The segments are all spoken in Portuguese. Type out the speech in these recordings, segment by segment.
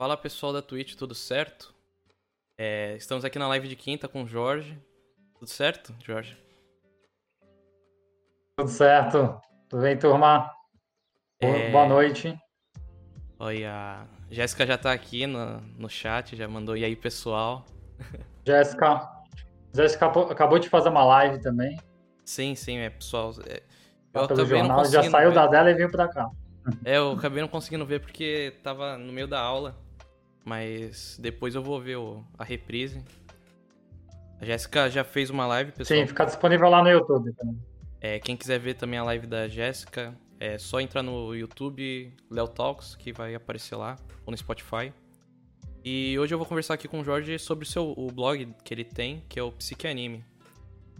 Fala pessoal da Twitch, tudo certo? É, estamos aqui na live de quinta com o Jorge. Tudo certo, Jorge? Tudo certo. Tudo bem, turma? É... Boa noite. Olha, a Jéssica já tá aqui no, no chat, já mandou e aí, pessoal. Jéssica. Jéssica acabou de fazer uma live também. Sim, sim, é, pessoal. É, eu pelo jornal, já saiu ver. da dela e veio pra cá. É, eu acabei não conseguindo ver porque tava no meio da aula. Mas depois eu vou ver o, a reprise. A Jéssica já fez uma live, pessoal. Sim, fica disponível lá no YouTube também. É, quem quiser ver também a live da Jéssica, é só entrar no YouTube Léo Talks, que vai aparecer lá, ou no Spotify. E hoje eu vou conversar aqui com o Jorge sobre o, seu, o blog que ele tem, que é o Psique Anime.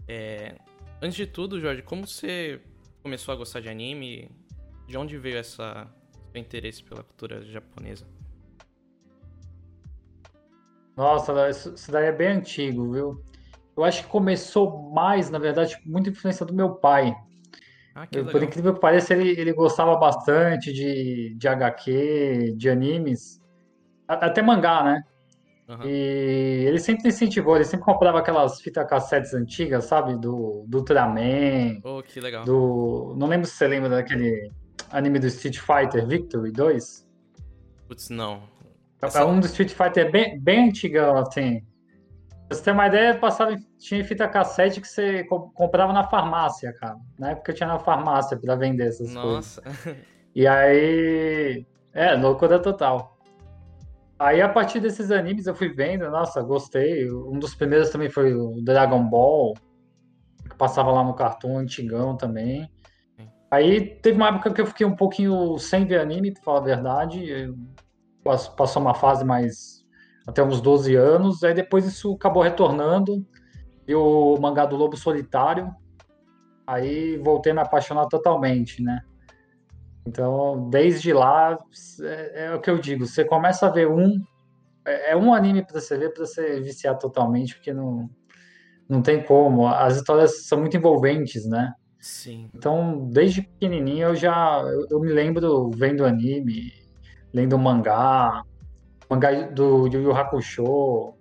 É, antes de tudo, Jorge, como você começou a gostar de anime? De onde veio essa, seu interesse pela cultura japonesa? Nossa, isso daí é bem antigo, viu? Eu acho que começou mais, na verdade, muita influência do meu pai. Ah, Por incrível que pareça, ele, ele gostava bastante de, de HQ, de animes, até mangá, né? Uhum. E ele sempre incentivou, ele sempre comprava aquelas fitas cassetes antigas, sabe? Do, do Ultraman. Oh, que legal. Do, não lembro se você lembra daquele anime do Street Fighter Victory 2. Putz, não. É um do Street Fighter bem, bem antigão, assim. Pra você ter uma ideia, passava, tinha fita cassete que você comprava na farmácia, cara. Na época tinha na farmácia para vender essas Nossa. coisas. Nossa. E aí. É, loucura total. Aí a partir desses animes eu fui vendo, nossa, gostei. Um dos primeiros também foi o Dragon Ball, que passava lá no cartão antigão também. Aí teve uma época que eu fiquei um pouquinho sem ver anime, pra falar a verdade. Passou uma fase mais até uns 12 anos. Aí depois isso acabou retornando. E o mangá do Lobo Solitário. Aí voltei a me apaixonar totalmente, né? Então, desde lá, é, é o que eu digo: você começa a ver um. É, é um anime para você ver, para você viciar totalmente, porque não, não tem como. As histórias são muito envolventes, né? Sim. Então, desde pequenininho eu já eu, eu me lembro vendo anime, lendo mangá, mangá do Yu Yu Hakusho,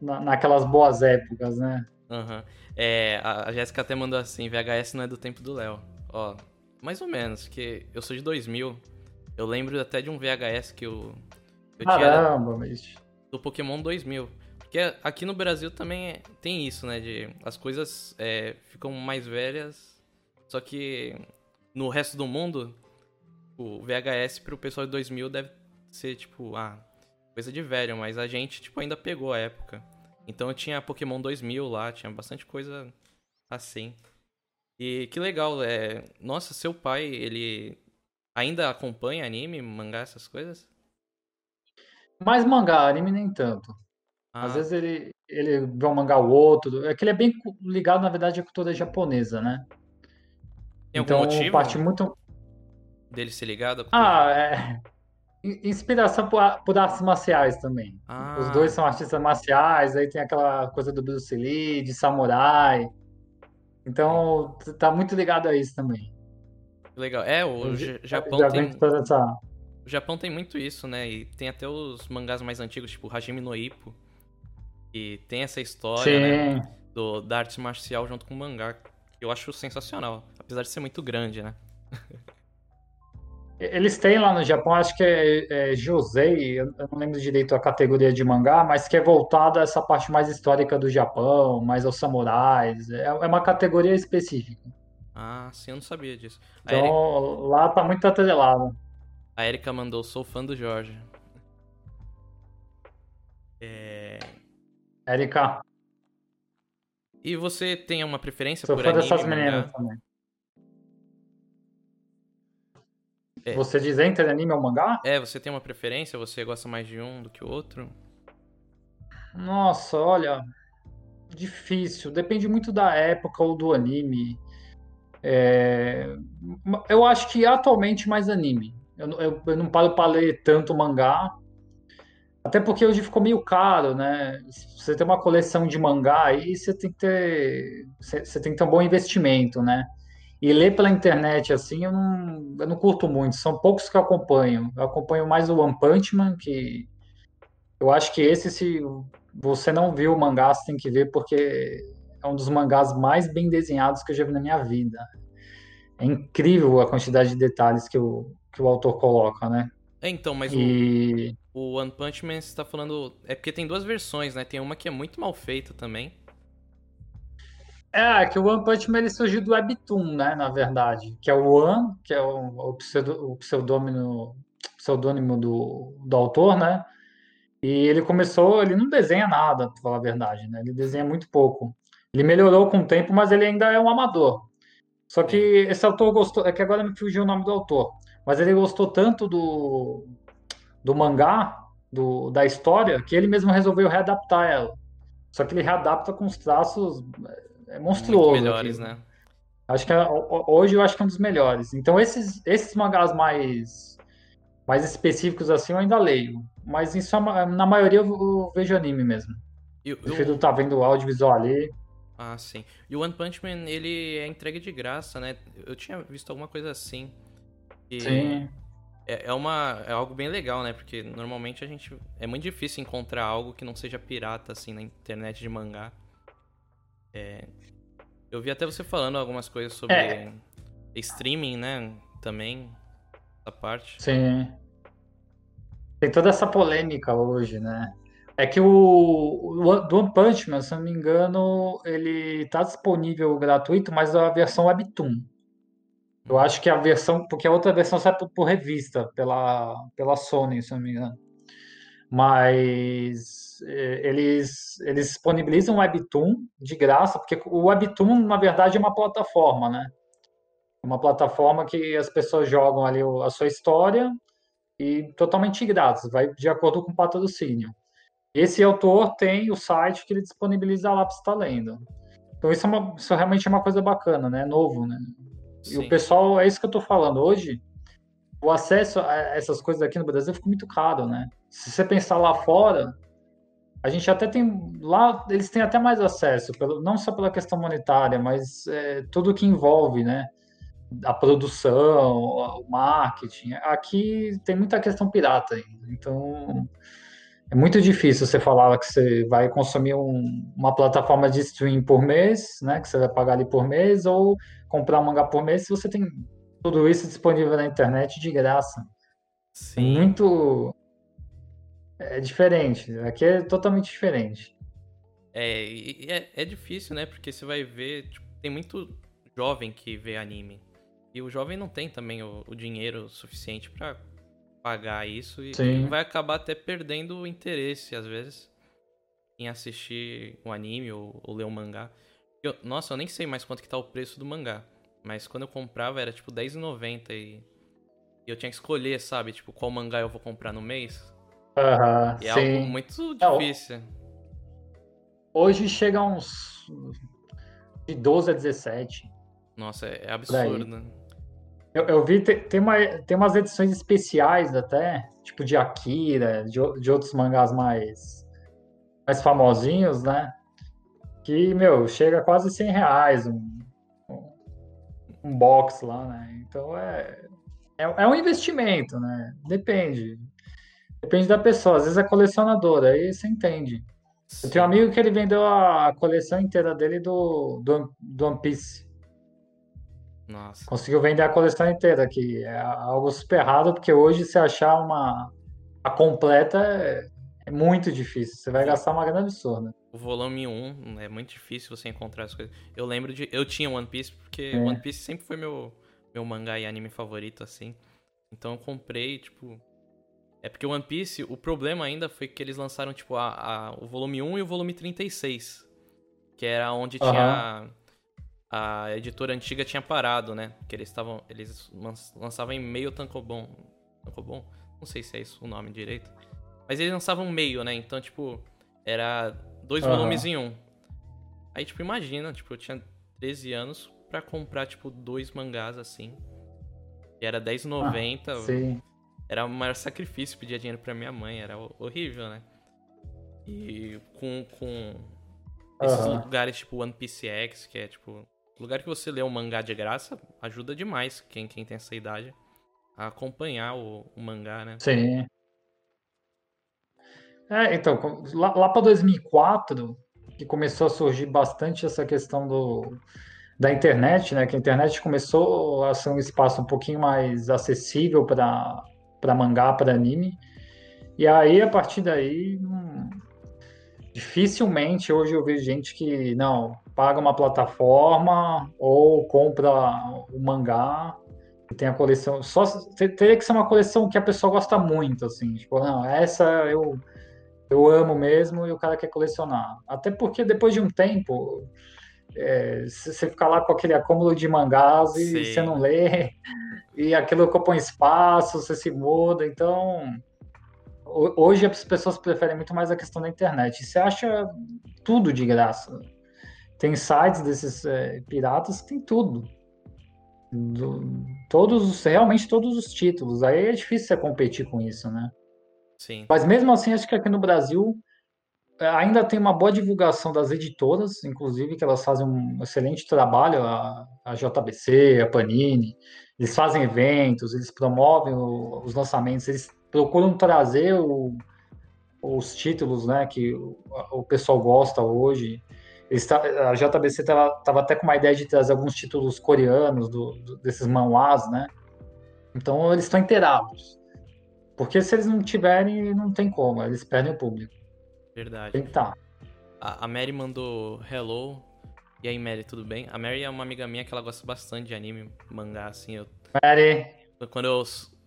na, naquelas boas épocas, né? Uhum. É, a Jéssica até mandou assim, VHS não é do tempo do Léo. Ó, mais ou menos, que eu sou de 2000. Eu lembro até de um VHS que eu, eu Caramba, mas... do Pokémon 2000. Porque aqui no Brasil também tem isso, né? De as coisas é, ficam mais velhas, só que no resto do mundo, o VHS pro pessoal de 2000 deve ser, tipo, ah, coisa de velho, mas a gente, tipo, ainda pegou a época. Então eu tinha Pokémon 2000 lá, tinha bastante coisa assim. E que legal, é... Nossa, seu pai, ele ainda acompanha anime, mangá, essas coisas? Mais mangá, anime nem tanto. Ah. Às vezes ele, ele vê um mangá ou outro. É que ele é bem ligado, na verdade, à cultura japonesa, né? Tem então, motivo? parte muito dele ser ligado? Ah, é. Inspiração por, por artes marciais também. Ah. Os dois são artistas marciais, aí tem aquela coisa do Bruce Lee, de samurai. Então, tá muito ligado a isso também. Legal. É, o Japão tem... Essa... O Japão tem muito isso, né? E tem até os mangás mais antigos, tipo Hajime no Ippo. E tem essa história, né? Do, da arte marcial junto com o mangá. Que eu acho sensacional. Apesar de ser muito grande, né? Eles têm lá no Japão, acho que é, é Josei, eu não lembro direito a categoria de mangá, mas que é voltado a essa parte mais histórica do Japão, mais aos samurais. É, é uma categoria específica. Ah, sim, eu não sabia disso. então, Eric... lá tá muito atrelado. A Erika mandou, sou fã do Jorge. É... Erika. E você tem uma preferência sou por fã anime, dessas meninas também. É. Você diz entre anime ou mangá? É, você tem uma preferência? Você gosta mais de um do que o outro? Nossa, olha, difícil. Depende muito da época ou do anime. É... Eu acho que atualmente mais anime. Eu, eu, eu não paro para ler tanto mangá. Até porque hoje ficou meio caro, né? Você tem uma coleção de mangá aí, você tem que ter, você, você tem que ter um bom investimento, né? E ler pela internet, assim, eu não, eu não curto muito. São poucos que eu acompanho. Eu acompanho mais o One Punch Man, que eu acho que esse, se você não viu o mangá, você tem que ver, porque é um dos mangás mais bem desenhados que eu já vi na minha vida. É incrível a quantidade de detalhes que o, que o autor coloca, né? É, então, mas E o, o One Punch Man você tá falando. É porque tem duas versões, né? Tem uma que é muito mal feita também. É que o One Punch Man ele surgiu do Webtoon, né? Na verdade, que é o One, que é o, o, pseudo, o pseudônimo, pseudônimo do, do autor, né? E ele começou, ele não desenha nada, pra falar a verdade, né? Ele desenha muito pouco. Ele melhorou com o tempo, mas ele ainda é um amador. Só que esse autor gostou, é que agora me fugiu o nome do autor, mas ele gostou tanto do, do mangá, do, da história, que ele mesmo resolveu readaptar ela. Só que ele readapta com os traços é, é Muito monstruoso melhores, aquilo. né? Acho que é- ho- hoje eu acho que é um dos melhores. Então esses, esses mangás mais mais específicos assim eu ainda leio, mas é uma- na maioria eu, eu vejo anime mesmo. E, o- Prefiro o- estar vendo o audiovisual ali. ah, sim. E o One Punch Man, ele é entregue de graça, né? Eu tinha visto alguma coisa assim. Que Sim, é, é uma, é algo bem legal, né? Porque normalmente a gente. É muito difícil encontrar algo que não seja pirata, assim, na internet de mangá. Eu vi até você falando algumas coisas sobre É. streaming, né? Também, essa parte. sim. Tem toda essa polêmica hoje, né? É que o, do One Punch Man, se eu não me engano, ele tá disponível gratuito, mas a versão Webtoon. Eu acho que a versão, porque a outra versão sai por, por revista, pela, pela Sony, se eu não me engano. Mas eles, eles disponibilizam o Webtoon de graça, porque o Webtoon, na verdade, é uma plataforma, né? É Uma plataforma que as pessoas jogam ali a sua história e totalmente grátis, vai de acordo com o patrocínio. Esse autor tem o site que ele disponibiliza lá para estar lendo. Então isso, é uma, isso realmente é uma coisa bacana, né? Novo, né? E o Sim. pessoal, é isso que eu tô falando. Hoje, o acesso a essas coisas aqui no Brasil ficou muito caro, né? Se você pensar lá fora, a gente até tem. Lá eles têm até mais acesso, pelo, não só pela questão monetária, mas é, tudo que envolve, né? A produção, o marketing. Aqui tem muita questão pirata ainda. Então, é muito difícil você falar que você vai consumir um- uma plataforma de stream por mês, né? Que você vai pagar ali por mês, ou comprar um mangá por mês, se você tem tudo isso disponível na internet de graça. É Sim. muito. É diferente. Aqui é totalmente diferente. É, é, é difícil, né? Porque você vai ver, tipo, tem muito jovem que vê anime. E o jovem não tem também o, o dinheiro suficiente pra pagar isso e, Sim. vai acabar até perdendo o interesse, às vezes, em assistir um anime ou, ou ler um mangá. Eu- nossa, eu nem sei mais quanto que tá o preço do mangá. Mas quando eu comprava era tipo R$10,90 e, e eu tinha que escolher, sabe? Tipo, qual mangá eu vou comprar no mês. Aham, E é algo sim. muito Não, difícil. Hoje chega a uns de 12 a 17. Nossa, é, é absurdo. né? Eu, eu vi, tem, tem, uma, tem umas edições especiais até, tipo de Akira, de, de outros mangás mais, mais famosinhos, né? Que, meu, chega a quase 100 reais um, um, um box lá, né? Então é, é, é um investimento, né? Depende. Depende da pessoa. Às vezes é colecionador, aí você entende. Eu tenho um Sim. amigo que ele vendeu a coleção inteira dele do, do, do One Piece. Nossa. Conseguiu vender a coleção inteira, que é algo super raro, porque hoje se achar uma a completa é, é muito difícil. Você vai Vou- gastar uma grana absurda. O volume 1 é muito difícil você encontrar as coisas. Eu lembro de. Eu tinha One Piece porque É. One Piece sempre foi meu, meu mangá e anime favorito, assim. Então eu comprei, tipo. É porque o One Piece, o problema ainda foi que eles lançaram, tipo, a, a- o volume 1 e o volume 36. Que era onde tinha. A editora antiga tinha parado, né? Que eles estavam. Eles lan- lançavam em meio tankobon. Tankobon? Não sei se é isso o nome direito. Mas eles lançavam meio, né? Então, tipo, era dois Aham. volumes em um. Aí, tipo, imagina, tipo, eu tinha 13 anos pra comprar, tipo, dois mangás assim. E era R$10,90. Sim. Era o maior sacrifício pedir dinheiro pra minha mãe. Era ho- horrível, né? E com, com esses Aham. lugares tipo One Piece X, que é tipo lugar que você lê um mangá de graça, ajuda demais quem, quem tem essa idade a acompanhar o, o mangá, né? Sim. É, então, lá, lá para 2004, que começou a surgir bastante essa questão do, da internet, né? Que a internet começou a ser um espaço um pouquinho mais acessível para para mangá, para anime. E aí, a partir daí, hum, dificilmente hoje eu vejo gente que, não, paga uma plataforma ou compra o mangá e tem a coleção. Só teria que ser uma coleção que a pessoa gosta muito, assim. Tipo, não, essa eu, eu amo mesmo e o cara quer colecionar. Até porque depois de um tempo é, você ficar lá com aquele acúmulo de mangás e Sim. você não lê, e aquilo ocupa um espaço, você se muda, então hoje as pessoas preferem muito mais a questão da internet. Você acha tudo de graça. Tem sites desses é, piratas que tem tudo. Do, todos, realmente todos os títulos. Aí é difícil você competir com isso, né? Sim. Mas mesmo assim, acho que aqui no Brasil é, ainda tem uma boa divulgação das editoras, inclusive, que elas fazem um excelente trabalho, a, a JBC, a Panini, eles fazem eventos, eles promovem o, os lançamentos, eles procuram trazer o, os títulos né, que o, o pessoal gosta hoje. Eles, a JBC estava até com uma ideia de trazer alguns títulos coreanos do, do, desses manhwas, né? Então eles estão inteirados. Porque se eles não tiverem, não tem como, eles perdem o público. Verdade. Tem que tá. A, a Mary mandou hello. E aí, Mary, tudo bem? A Mary é uma amiga minha que ela gosta bastante de anime, mangá, assim. Eu... Mary! Quando eu,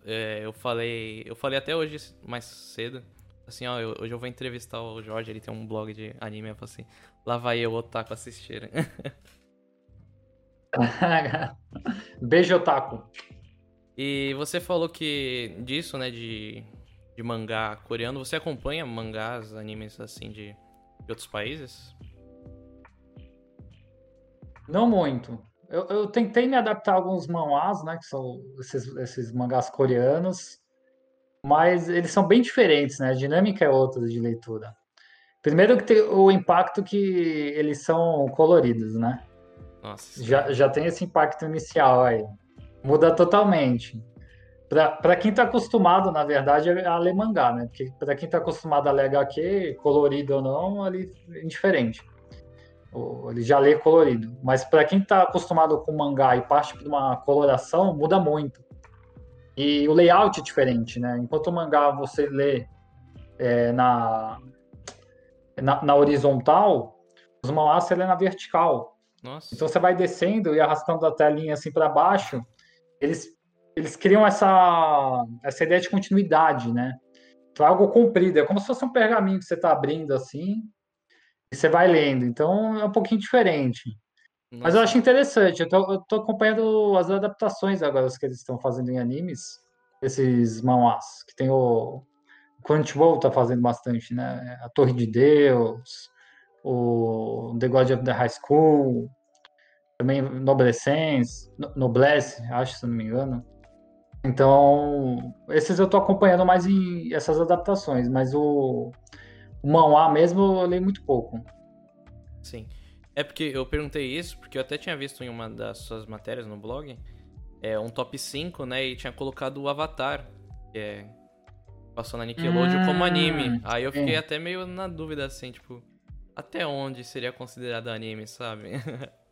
é, eu falei. Eu falei até hoje mais cedo. Assim, ó, eu, hoje eu vou entrevistar o Jorge, ele tem um blog de anime, eu falei assim, lá vai eu, Otaku, assistir. Beijo, Otaku. E você falou que disso, né, de de mangá coreano. Você acompanha mangás, animes assim de, de outros países? Não muito. Eu, eu, tentei me adaptar a alguns manhwas, né, que são esses, esses mangás coreanos, mas eles são bem diferentes, né? A dinâmica é outra de leitura. Primeiro que tem o impacto que eles são coloridos, né? Nossa. Já, já tem esse impacto inicial aí. Muda totalmente. Para quem está acostumado, na verdade, a ler mangá, né? Porque para quem está acostumado a ler HQ, colorido ou não, ali é indiferente. Ele já lê colorido. Mas para quem está acostumado com mangá e parte de uma coloração, muda muito. E o layout é diferente, né? Enquanto o mangá você lê é, na, na, na, horizontal, os mangás você lê na vertical. Nossa. Então você vai descendo e arrastando a telinha assim para baixo. Eles eles criam essa, essa ideia de continuidade, né? Então, é algo comprido, é como se fosse um pergaminho que você está abrindo assim, e você vai lendo. Então, é um pouquinho diferente. Nossa. Mas eu acho interessante, eu tô, eu tô, acompanhando as adaptações agora que eles estão fazendo em animes, esses manhwas, que tem o Crunchyroll tá fazendo bastante, né? A Torre de Deus, o The God of the High School, também Noblessence, Noblesse, acho, se não me engano. Então, esses eu tô acompanhando mais em essas adaptações, mas o, o manhwa mesmo eu leio muito pouco. Sim. É porque eu perguntei isso, porque eu até tinha visto em uma das suas matérias no blog, é um top 5, né, e tinha colocado o Avatar, que é passou na Nickelodeon hum, como anime. Aí eu fiquei sim. até meio na dúvida assim, tipo, até onde seria considerado anime, sabe?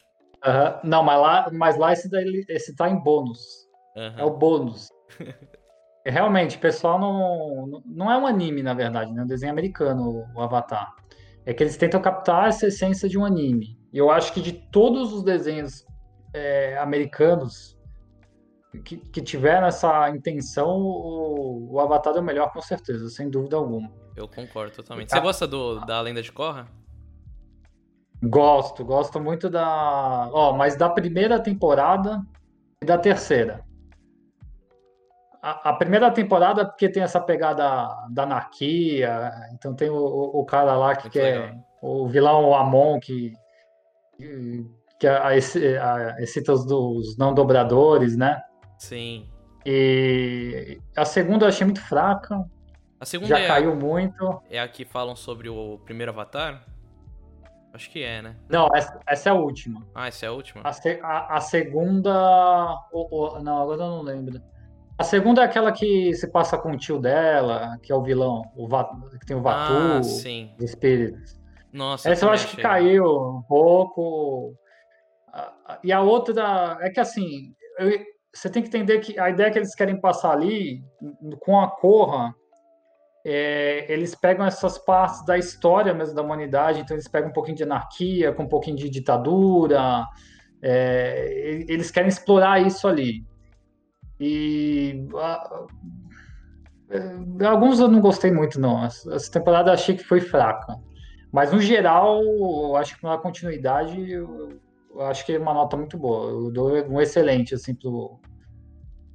Uhum. Não, mas lá, mas lá esse, daí, esse tá em bônus. Uhum. É o bônus. Realmente, pessoal não, não é um anime, na verdade, né? É um desenho americano, o Avatar. É que eles tentam captar essa essência de um anime. E eu acho que de todos os desenhos é, americanos que, que, tiveram essa intenção, o, o, Avatar é o melhor, com certeza, sem dúvida alguma. Eu concordo totalmente. Você gosta do, da Lenda de Korra? Gosto, gosto muito da. Ó, mas da primeira temporada e da terceira a, primeira temporada, porque tem essa pegada da anarquia, então tem o, o cara lá que quer. O vilão Amon que. que excita os dos não dobradores, né? Sim. E a segunda eu achei muito fraca. A segunda já é caiu a, muito. É a que falam sobre o primeiro Avatar? Acho que é, né? Não, essa, essa é a última. Ah, essa é a última? A, a- a segunda. o- o- não, agora eu não lembro. A segunda é aquela que se passa com o tio dela, que é o vilão, o que tem o Vatu, Ah, os espíritos. Nossa, Essa eu acho que caiu um pouco. E a outra é que assim, eu- você tem que entender que a ideia que eles querem passar ali com a Corra, é, eles pegam essas partes da história mesmo da humanidade, então eles pegam um pouquinho de anarquia, com um pouquinho de ditadura, é, eles querem explorar isso ali. E a- é, alguns eu não gostei muito, não. Essa essa temporada eu achei que foi fraca. Mas no geral, eu acho que na continuidade, eu, eu acho que é uma nota muito boa. Eu dou um excelente assim pro,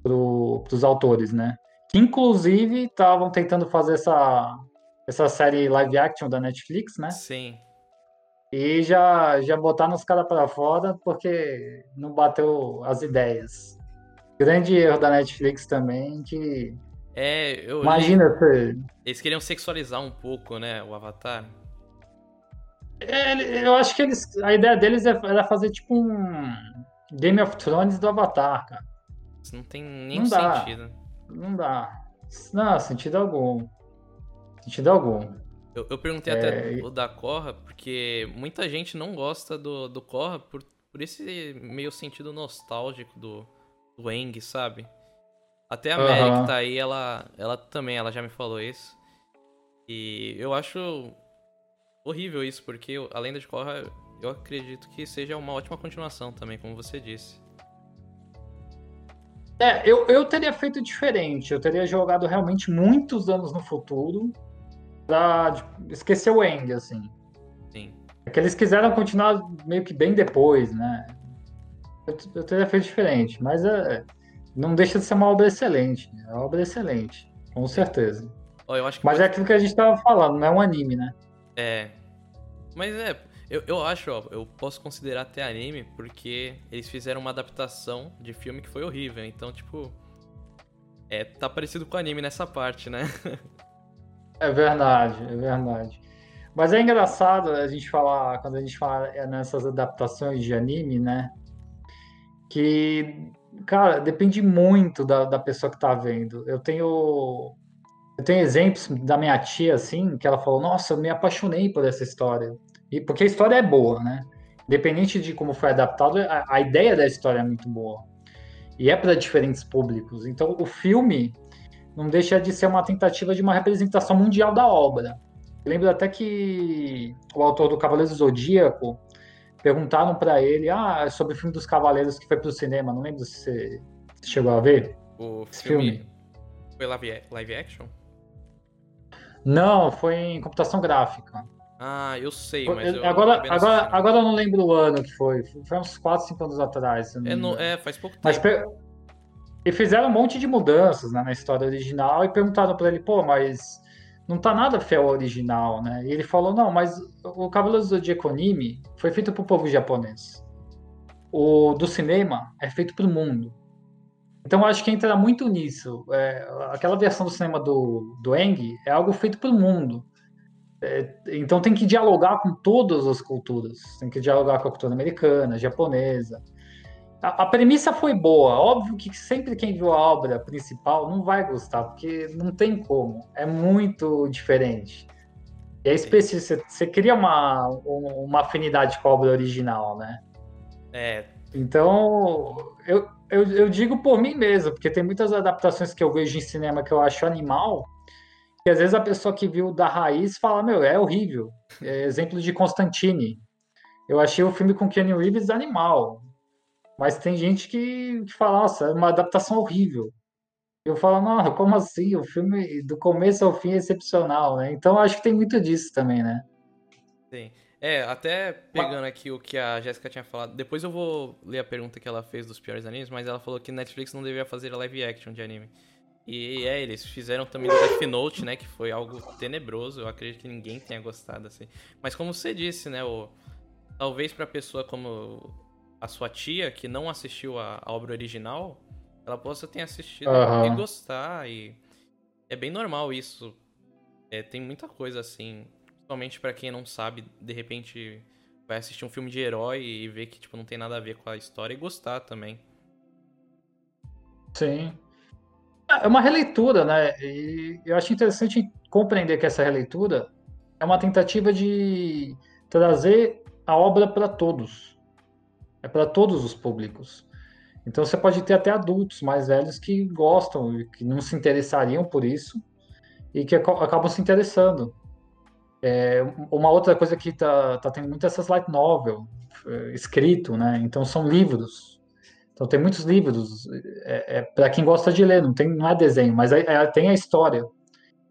pro, pros autores, né? Que inclusive estavam tentando fazer essa essa série live action da Netflix, né? Sim. E já já botaram os caras para fora porque não bateu as ideias. Grande erro da Netflix também, que É, eu imagina você Eles queriam sexualizar um pouco, né, o Avatar. É, eu acho que eles, a ideia deles é- era fazer tipo um Game of Thrones do Avatar, cara. Isso não tem nenhum Não dá. sentido. Não dá. Não, sentido algum. Sentido algum. Eu, eu perguntei É, até o da Korra, porque muita gente não gosta do, do Korra por, por esse meio sentido nostálgico do, do Eng, sabe? Até a Mary que tá aí, ela, ela também, ela já me falou isso. E eu acho horrível isso, porque a lenda de Korra, eu acredito que seja uma ótima continuação também, como você disse. É, eu, eu teria feito diferente. Eu teria jogado realmente muitos anos no futuro pra tipo, esquecer o Eng, assim. Sim. É que eles quiseram continuar meio que bem depois, né? Eu, teria feito diferente, mas é, não deixa de ser uma obra excelente. É uma obra excelente, com certeza. Mas pode- é aquilo que a gente tava falando, não é um anime, né? É. Mas é, eu, eu acho, ó, eu posso considerar até anime porque eles fizeram uma adaptação de filme que foi horrível. Então, tipo. É, tá parecido com anime nessa parte, né? É verdade, é verdade. Mas é engraçado a gente falar, quando a gente fala é nessas adaptações de anime, né? Que, cara, depende muito da, da pessoa que tá vendo. Eu tenho, eu tenho exemplos da minha tia, assim, que ela falou, nossa, eu me apaixonei por essa história. E porque a história é boa, né? Independente de como foi adaptado, a, a ideia da história é muito boa. E é para diferentes públicos. Então, o filme não deixa de ser uma tentativa de uma representação mundial da obra. Eu lembro até que o autor do Cavaleiro do Zodíaco perguntaram para ele ah, é sobre o filme dos Cavaleiros que foi pro cinema. Não lembro se você chegou a ver. O Esse filme. filme. Foi live, live action? Não, foi em computação gráfica. Ah, eu sei, mas eu agora, agora, agora eu não lembro o ano que foi. Foi uns 4, 5 anos atrás. É, no- é, faz pouco tempo. Mas e fizeram um monte de mudanças né, na história original e perguntaram para ele, pô, mas não tá nada fiel ao original, né? E ele falou, não, mas o Cavaleiro do Zodíaco anime foi feito pro povo japonês. O do cinema é feito pro mundo. Então acho que entra muito nisso. É, aquela versão do cinema do, do Eng é algo feito pro mundo. É, então tem que dialogar com todas as culturas. Tem que dialogar com a cultura americana, japonesa. A, a premissa foi boa. Óbvio que sempre quem viu a obra principal não vai gostar, porque não tem como. É muito diferente. E é específico. Você, você cria uma, um- uma afinidade com a obra original, né? É, Então, eu, eu, eu digo por mim mesmo, porque tem muitas adaptações que eu vejo em cinema que eu acho animal, que às vezes a pessoa que viu da raiz fala, meu, é horrível. É, exemplo de Constantine. Eu achei o filme com Keanu Reeves animal. Mas tem gente que, que fala, nossa, é uma adaptação horrível. Eu falo, não, como assim? O filme do começo ao fim é excepcional, né? Então acho que tem muito disso também, né? sim. É, até pegando aqui o que a Jéssica tinha falado. Depois eu vou ler a pergunta que ela fez dos piores animes, mas ela falou que Netflix não deveria fazer live action de anime. E é, eles fizeram também o Death Note, né? Que foi algo tenebroso. Eu acredito que ninguém tenha gostado, assim. Mas como você disse, né? O, talvez pra pessoa como a sua tia, que não assistiu a, a obra original, ela possa ter assistido Aham. e gostar. E é bem normal isso. É, tem muita coisa assim. Principalmente pra quem não sabe, de repente, vai assistir um filme de herói e ver que, tipo, não tem nada a ver com a história e gostar também. Sim. É uma releitura, né? E eu acho interessante compreender que essa releitura é uma tentativa de trazer a obra para todos. É para todos os públicos. Então você pode ter até adultos mais velhos que gostam, que não se interessariam por isso e que acabam se interessando. É, uma outra coisa que tá, tá tendo muito essas light novel, é, escrito, né? Então são livros. Então tem muitos livros. É, é para quem gosta de ler, não tem não é desenho, mas é, é, tem a história.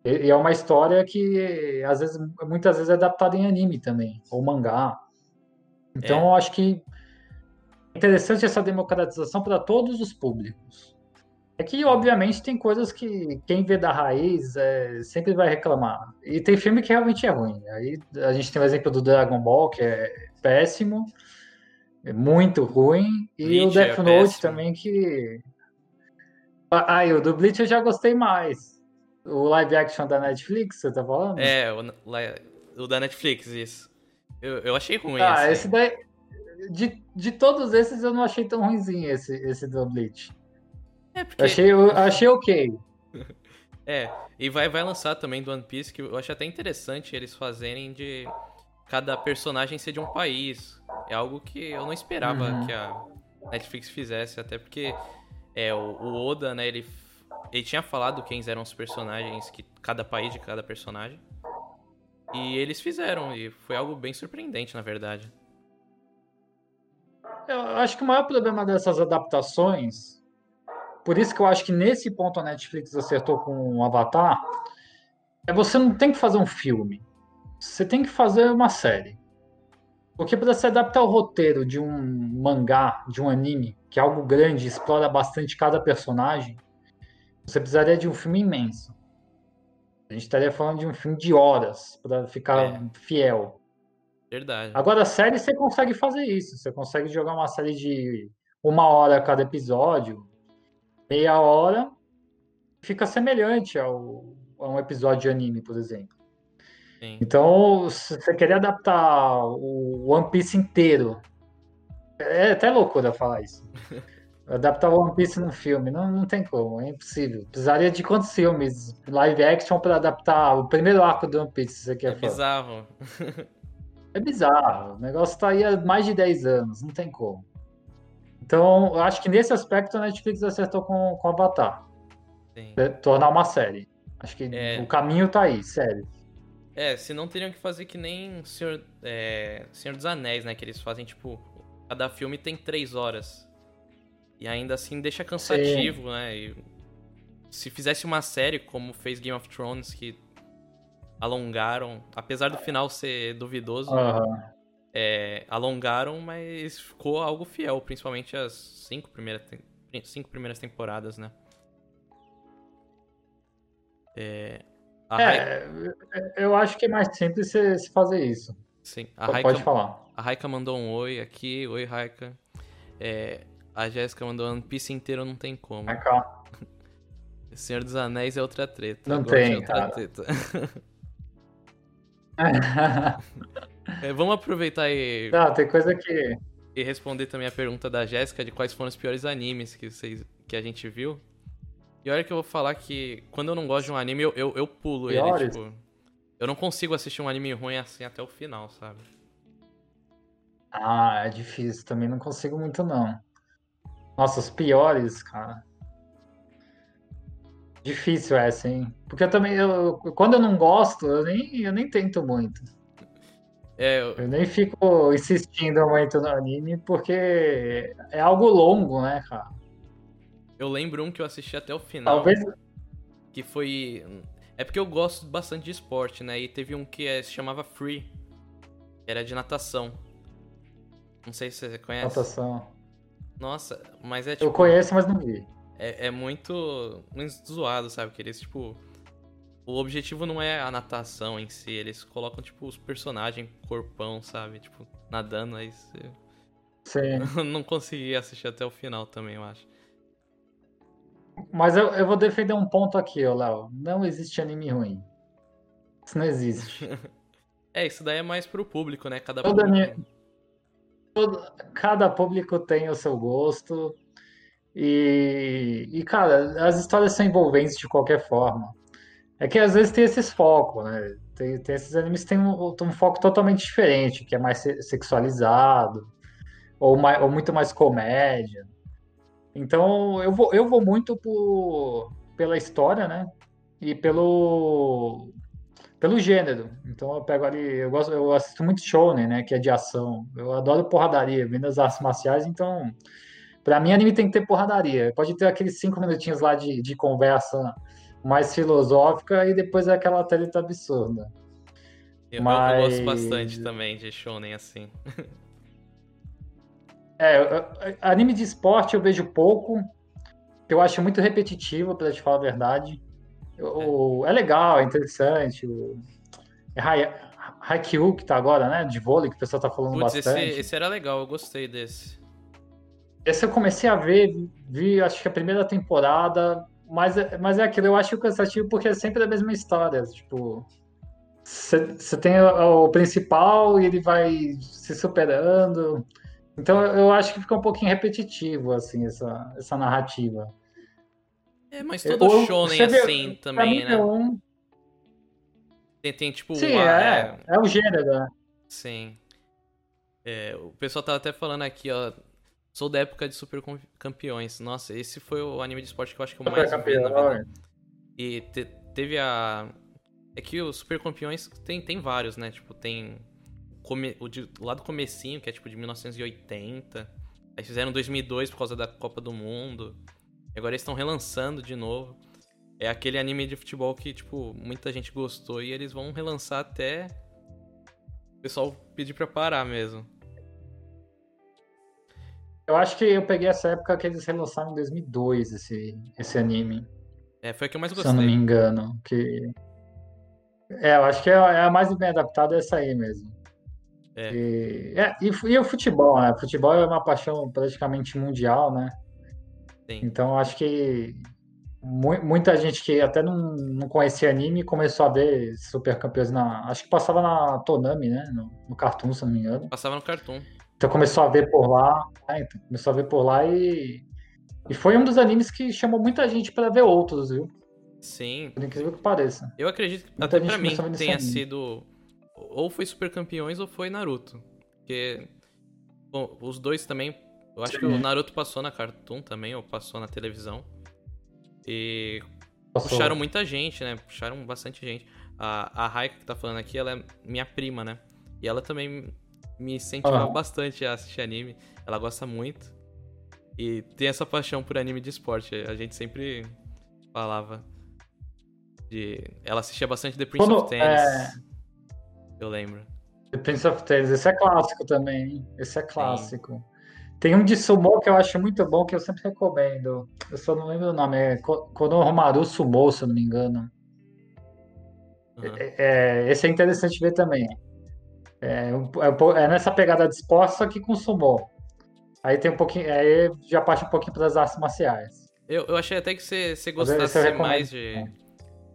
E, e é uma história que às vezes, muitas vezes é adaptada em anime também, ou mangá. Então eu acho que interessante essa democratização para todos os públicos. É que, obviamente, tem coisas que quem vê da raiz é, sempre vai reclamar. E tem filme que realmente é ruim. Aí a gente tem o exemplo do Dragon Ball, que é péssimo, é muito ruim. E Bleach o Death é Note péssimo. também, que. Ah, o do Bleach eu já gostei mais. O live action da Netflix, você tá falando? É, o, o da Netflix, isso. Eu, eu achei ruim. Ah, assim. esse daí de, de todos esses, eu não achei tão ruimzinho esse, esse do Bleach. É porque... achei, eu achei ok. é, e vai, vai lançar também do One Piece, que eu acho até interessante eles fazerem de cada personagem ser de um país. É algo que eu não esperava uhum. que a Netflix fizesse, até porque é, o, o, Oda, né, ele, ele tinha falado quem eram os personagens, que cada país de cada personagem. E eles fizeram, e foi algo bem surpreendente, na verdade. Eu acho que o maior problema dessas adaptações, por isso que eu acho que nesse ponto a Netflix acertou com o Avatar, é você não tem que fazer um filme. Você tem que fazer uma série. Porque para se adaptar ao roteiro de um mangá, de um anime, que é algo grande, explora bastante cada personagem, você precisaria de um filme imenso. A gente estaria falando de um filme de horas para ficar é. fiel. Verdade. Agora, a série você consegue fazer isso. Você consegue jogar uma série de uma hora a cada episódio, meia hora, fica semelhante ao, a um episódio de anime, por exemplo. Sim. Então, se você querer adaptar o One Piece inteiro, é até loucura falar isso. adaptar o One Piece num filme, não, não tem como, é impossível. Precisaria de quantos filmes live action para adaptar o primeiro arco do One Piece, você quer é falar? bizarro. É bizarro. O negócio está aí há mais de 10 anos, não tem como. Então, eu acho que nesse aspecto a Netflix acertou com, com Avatar. Sim. Tornar uma série. Acho que é... o caminho tá aí, sério. É, se não teriam que fazer que nem Senhor, é, Senhor dos Anéis, né? Que eles fazem, tipo, cada filme tem três horas. E ainda assim deixa cansativo, Sim. né? E se fizesse uma série como fez Game of Thrones, que alongaram, apesar do final ser duvidoso, uhum. é, alongaram, mas ficou algo fiel, principalmente as cinco primeiras, cinco primeiras temporadas, né? É, é, eu acho que é mais simples você fazer isso. Sim, a Raika, pode falar. A Raika mandou um oi aqui, oi Raika. É, a Jéssica mandou One Piece inteiro, não tem como. Senhor dos Anéis é outra treta. Não tem, é outra cara. treta. é, vamos aproveitar e. Não, tem coisa que. E responder também a pergunta da Jéssica de quais foram os piores animes que, vocês, que a gente viu. E olha que eu vou falar que quando eu não gosto de um anime, eu, eu, eu pulo piores? ele, tipo. Eu não consigo assistir um anime ruim assim até o final, sabe? Ah, é difícil. Também não consigo muito, não. Nossa, os piores, cara. Difícil essa, hein? Porque eu também, eu, quando eu não gosto, eu nem, eu nem tento muito. É, eu... eu nem fico insistindo muito no anime, porque é algo longo, né, cara? Eu lembro um que eu assisti até o final. Talvez. Que foi. É porque eu gosto bastante de esporte, né? E teve um que é, se chamava Free. Era de natação. Não sei se você conhece. Natação. Nossa, mas é tipo. Eu conheço, mas não vi é, é muito, muito zoado, sabe? Que eles, tipo. O objetivo não é a natação em si, eles colocam, tipo, os personagens corpão, sabe? Tipo, nadando, aí você... Sim. não consegui assistir até o final também, eu acho. Mas eu, eu vou defender um ponto aqui, ó, Léo. Não existe anime ruim. Isso não existe. é, isso daí é mais pro público, né? Cada Todo público... Anime... todo, cada público tem o seu gosto. E, e, cara, as histórias são envolventes de qualquer forma. É que às vezes tem esses focos, né? Tem, tem esses animes que tem um, um foco totalmente diferente, que é mais sexualizado, ou, mais, ou muito mais comédia. Então eu vou, eu vou muito por, pela história, né? E pelo, pelo gênero. Então eu pego ali, eu gosto, eu assisto muito shonen, né, que é de ação. Eu adoro porradaria, vendo as artes marciais, então para mim anime tem que ter porradaria. Pode ter aqueles cinco minutinhos lá de, de conversa mais filosófica e depois é aquela treta absurda. Eu, Mas... eu gosto bastante também de shonen assim. é, anime de esporte eu vejo pouco, eu acho muito repetitivo, para te falar a verdade. O, é legal, é interessante. O, é Haikyuu que tá agora, né? De vôlei, que o pessoal tá falando Puts, bastante. Esse, esse era legal, eu gostei desse. Esse eu comecei a ver, vi acho que a primeira temporada, mas, é, mas é aquilo, eu acho cansativo porque é sempre a mesma história. Tipo, você tem o, o, principal e ele vai se superando. Então eu acho que fica um pouquinho repetitivo, assim, essa, essa narrativa. É, mas todo Ou, shonen assim também, né? É um... tem, tem tipo. Sim, é, é, é o gênero, né? Sim. É, o pessoal tava até falando aqui, ó. Sou da época de Super Campeões. Nossa, esse foi o anime de esporte que eu acho que eu mais vi na vida. E te, teve a. É que os Super Campeões tem, tem vários, né? Tipo, tem come, o de, lá do comecinho, que é tipo de 1980. Aí fizeram 2002 por causa da Copa do Mundo. Agora eles estão relançando de novo. É aquele anime de futebol que, tipo, muita gente gostou e eles vão relançar até o pessoal pedir pra parar mesmo. Eu acho que eu peguei essa época que eles relançaram em 2002 esse, esse anime. É, foi o que eu mais gostei. Se eu não me engano. Que... É, eu acho que é, é a mais bem adaptada é essa aí mesmo. É. E, é, e, e, o futebol, né? O futebol é uma paixão praticamente mundial, né? Sim. Então acho que muita gente que até não, não conhecia anime começou a ver Super Campeões na. Acho que passava na Tonami, né? No, no Cartoon, se não me engano. Passava no Cartoon. Então começou a ver por lá. Né? Então, começou a ver por lá e. E foi um dos animes que chamou muita gente para ver outros, viu? Sim. Por incrível que pareça. Eu acredito que muita até pra mim tenha sido. Ou foi Super Campeões ou foi Naruto. Porque. Bom, os dois também eu acho Sim. que o Naruto passou na Cartoon também, ou passou na televisão. E passou. puxaram muita gente, né? Puxaram bastante gente. A, a Raika que tá falando aqui, ela é minha prima, né? E ela também me incentivou ah. bastante a assistir anime. Ela gosta muito. E tem essa paixão por anime de esporte. A gente sempre falava de. Ela assistia bastante The Prince Quando, of Tennis. É... Eu lembro. The Prince of Tennis, esse é clássico também. Esse é clássico. Sim. Tem um de sumo que eu acho muito bom, que eu sempre recomendo. Eu só não lembro o nome. É Konohamaru Sumo, se eu não me engano. Uhum. É, é, esse é interessante ver também. É, é, é, nessa pegada de esporte, só que com sumo. Aí tem um pouquinho. Aí já parte um pouquinho para as artes marciais. Eu, eu achei até que você, você gostasse mais de,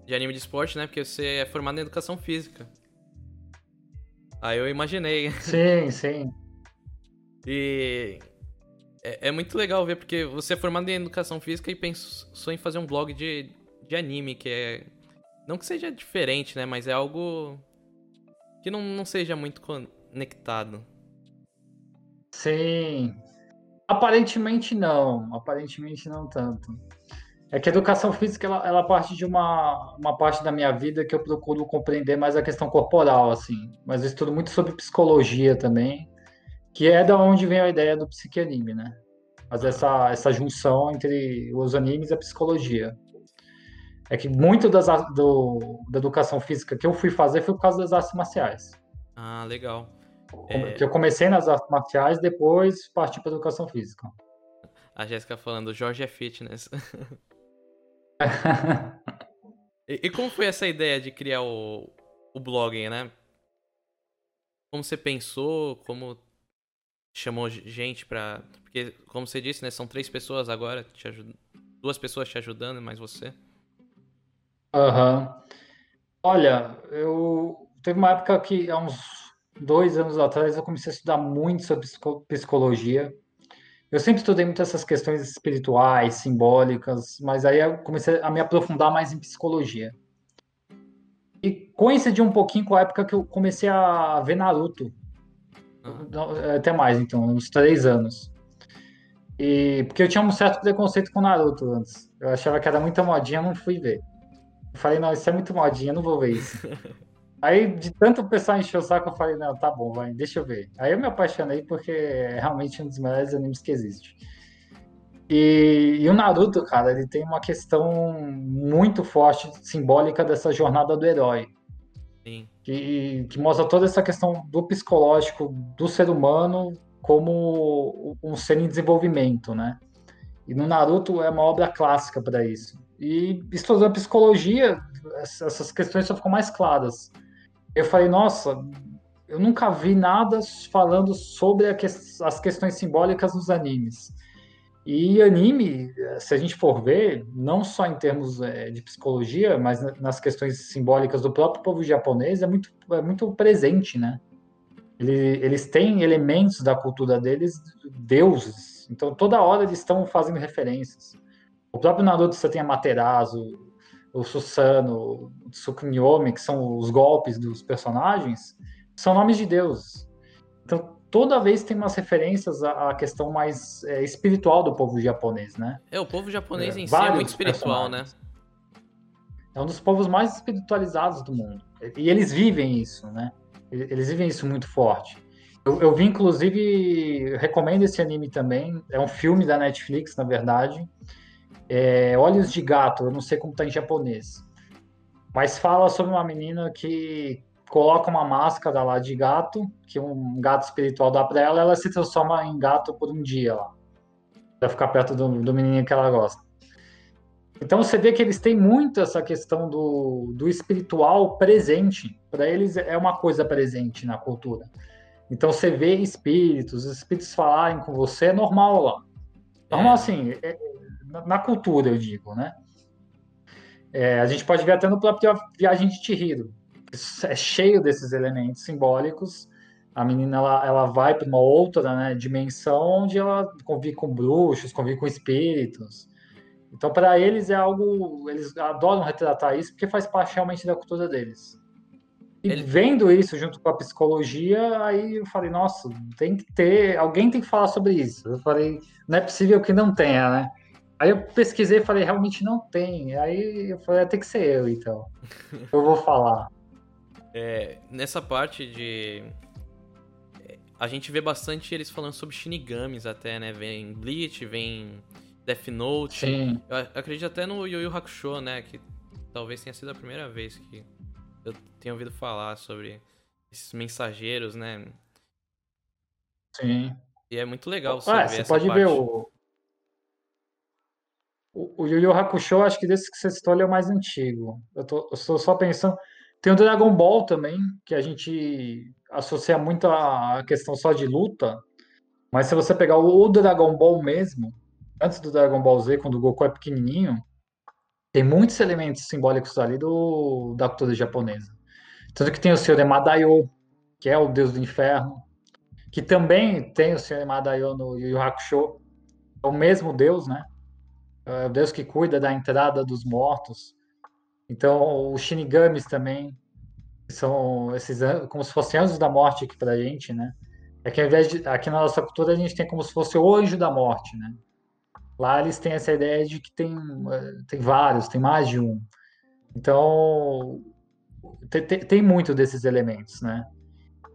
de anime de esporte, né? Porque você é formado em educação física. Aí eu imaginei. Sim, sim. E é, é, muito legal ver, porque você é formado em educação física e pensou em fazer um blog de, de anime, que é. Não que seja diferente, né? Mas é algo que não, não seja muito conectado. Sim. Aparentemente não. Aparentemente não tanto. É que a educação física ela, ela parte de uma, uma parte da minha vida que eu procuro compreender mais a questão corporal, assim. Mas eu estudo muito sobre psicologia também que é da onde vem a ideia do psiquianime, né? Fazer essa, essa junção entre os animes e a psicologia. É que muito das, do, da educação física que eu fui fazer foi por causa das artes marciais. Ah, legal. É... Que eu comecei nas artes marciais, depois parti para educação física. A Jéssica falando, Jorge é fitness. e, e, como foi essa ideia de criar o, o blog, né? Como você pensou? Como chamou gente pra. Porque, como você disse, né? São três pessoas agora, te ajud... duas pessoas te ajudando, mais você. Aham. Olha, eu. Teve uma época que, há uns dois anos atrás, eu comecei a estudar muito sobre psicologia. Eu sempre estudei muito essas questões espirituais, simbólicas, mas aí eu comecei a me aprofundar mais em psicologia. E coincidiu um pouquinho com a época que eu comecei a ver Naruto. Uhum. Até mais, então, uns três anos. E porque eu tinha um certo preconceito com Naruto antes. Eu achava que era muita modinha, não fui ver. Eu falei, não, isso é muito modinha, não vou ver isso. Aí, de tanto o pessoal encher o saco, eu falei, não, tá bom, vai, deixa eu ver. Aí eu me apaixonei porque é realmente um dos melhores animes que existe. E, e, o Naruto, cara, ele tem uma questão muito forte, simbólica dessa jornada do herói. Sim. Que, que mostra toda essa questão do psicológico do ser humano como um ser em desenvolvimento, né? E no Naruto é uma obra clássica para isso. E estudando psicologia, essas questões só ficam mais claras eu falei, nossa, eu nunca vi nada falando sobre que, as questões simbólicas dos animes. E anime, se a gente for ver, não só em termos é, de psicologia, mas nas questões simbólicas do próprio povo japonês, é muito, é muito presente, né? Ele, eles têm elementos da cultura deles, deuses. Então, toda hora eles estão fazendo referências. O próprio Naruto, você tem a Materazo, o Susano, o Tsukuyomi, que são os golpes dos personagens, são nomes de deuses. Então, toda vez tem umas referências à, questão mais é, espiritual do povo japonês, né? É, o povo japonês é, em si é muito espiritual, né? É um dos povos mais espiritualizados do mundo. E eles vivem isso, né? Eles vivem isso muito forte. Eu, eu vi, inclusive, recomendo esse anime também. É um filme da Netflix, na verdade é, Olhos de Gato, eu não sei como tá em japonês. Mas fala sobre uma menina que coloca uma máscara lá de gato, que um gato espiritual dá pra ela, ela se transforma em gato por um dia lá. Pra ficar perto do, do menininho que ela gosta. Então você vê que eles têm muito essa questão do, do espiritual presente. Para eles é uma coisa presente na cultura. Então você vê espíritos, os espíritos falarem com você é normal lá. Normal é. assim, é, na, cultura, eu digo, né? É, a gente pode ver até no próprio Viagem de Chihiro. É cheio desses elementos simbólicos. A menina ela, ela vai para uma outra né, dimensão onde ela convive com bruxos, convive com espíritos. Então, para eles é algo. Eles adoram retratar isso porque faz parte realmente da cultura deles. E Ele... vendo isso junto com a psicologia, aí eu falei, nossa, tem que ter. Alguém tem que falar sobre isso. Eu falei, não é possível que não tenha, né? Aí eu pesquisei e falei, realmente não tem. Aí eu falei, ah, tem que ser eu, então. Eu vou falar. É, nessa parte de. A gente vê bastante eles falando sobre Shinigamis até, né? Vem Bleach, vem Death Note. Sim. Eu acredito até no Yu Yu Hakusho, né? Que talvez tenha sido a primeira vez que eu tenho ouvido falar sobre esses mensageiros, né? Sim. E é muito legal você ah, ver você pode parte. ver o, o, Yu Yu Hakusho, acho que desse que você citou, ele é o mais antigo. Eu, tô, eu estou só pensando. Tem o Dragon Ball também, que a gente associa muito à questão só de luta. Mas se você pegar o Dragon Ball mesmo, antes do Dragon Ball Z, quando o Goku é pequenininho, tem muitos elementos simbólicos ali do, da cultura japonesa. Tanto que tem o Senhor Emadayo, que é o deus do inferno, que também tem o Senhor Emadayo no Yu Yu Hakusho, é o mesmo deus, né? É Deus que cuida da entrada dos mortos. Então, os Shinigamis também são esses como se fossem anjos da morte aqui pra gente, né? É que ao invés de aqui na nossa cultura a gente tem como se fosse o anjo da morte, né? Lá eles têm essa ideia de que tem eh, tem vários, tem mais de um. Então, tem, tem muito desses elementos, né?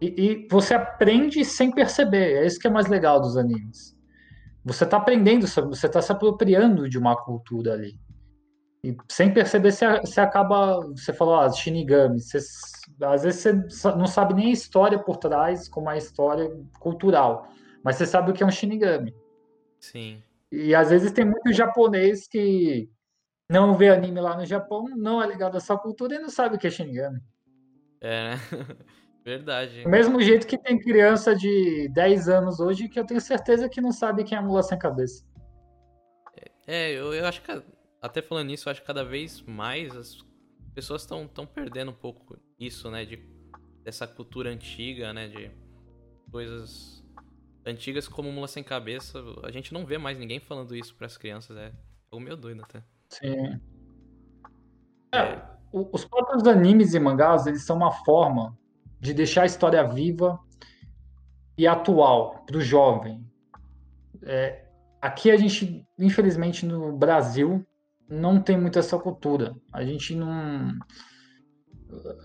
E, e, você aprende sem perceber. É isso que é mais legal dos animes. Você está aprendendo você está se apropriando de uma cultura ali. E sem perceber, você, você acaba. Você falou, ah, Shinigami. Você, às vezes você não sabe nem a história por trás, como a história cultural. Mas você sabe o que é um Shinigami. Sim. E às vezes tem muito japonês que não vê anime lá no Japão, não é ligado a essa cultura e não sabe o que é Shinigami. É, Verdade. Do mesmo jeito que tem criança de 10 anos hoje que eu tenho certeza que não sabe quem é a mula sem cabeça. É, eu, eu acho que, até falando nisso, eu acho que cada vez mais as pessoas estão perdendo um pouco isso, né? De, dessa cultura antiga, né? De coisas antigas como Mula Sem Cabeça. A gente não vê mais ninguém falando isso para as crianças. É algo meio doido até. Sim. É, os próprios animes e mangás, eles são uma forma de deixar a história viva e atual para o jovem. É, aqui a gente, infelizmente, no Brasil, não tem muito essa cultura. A gente não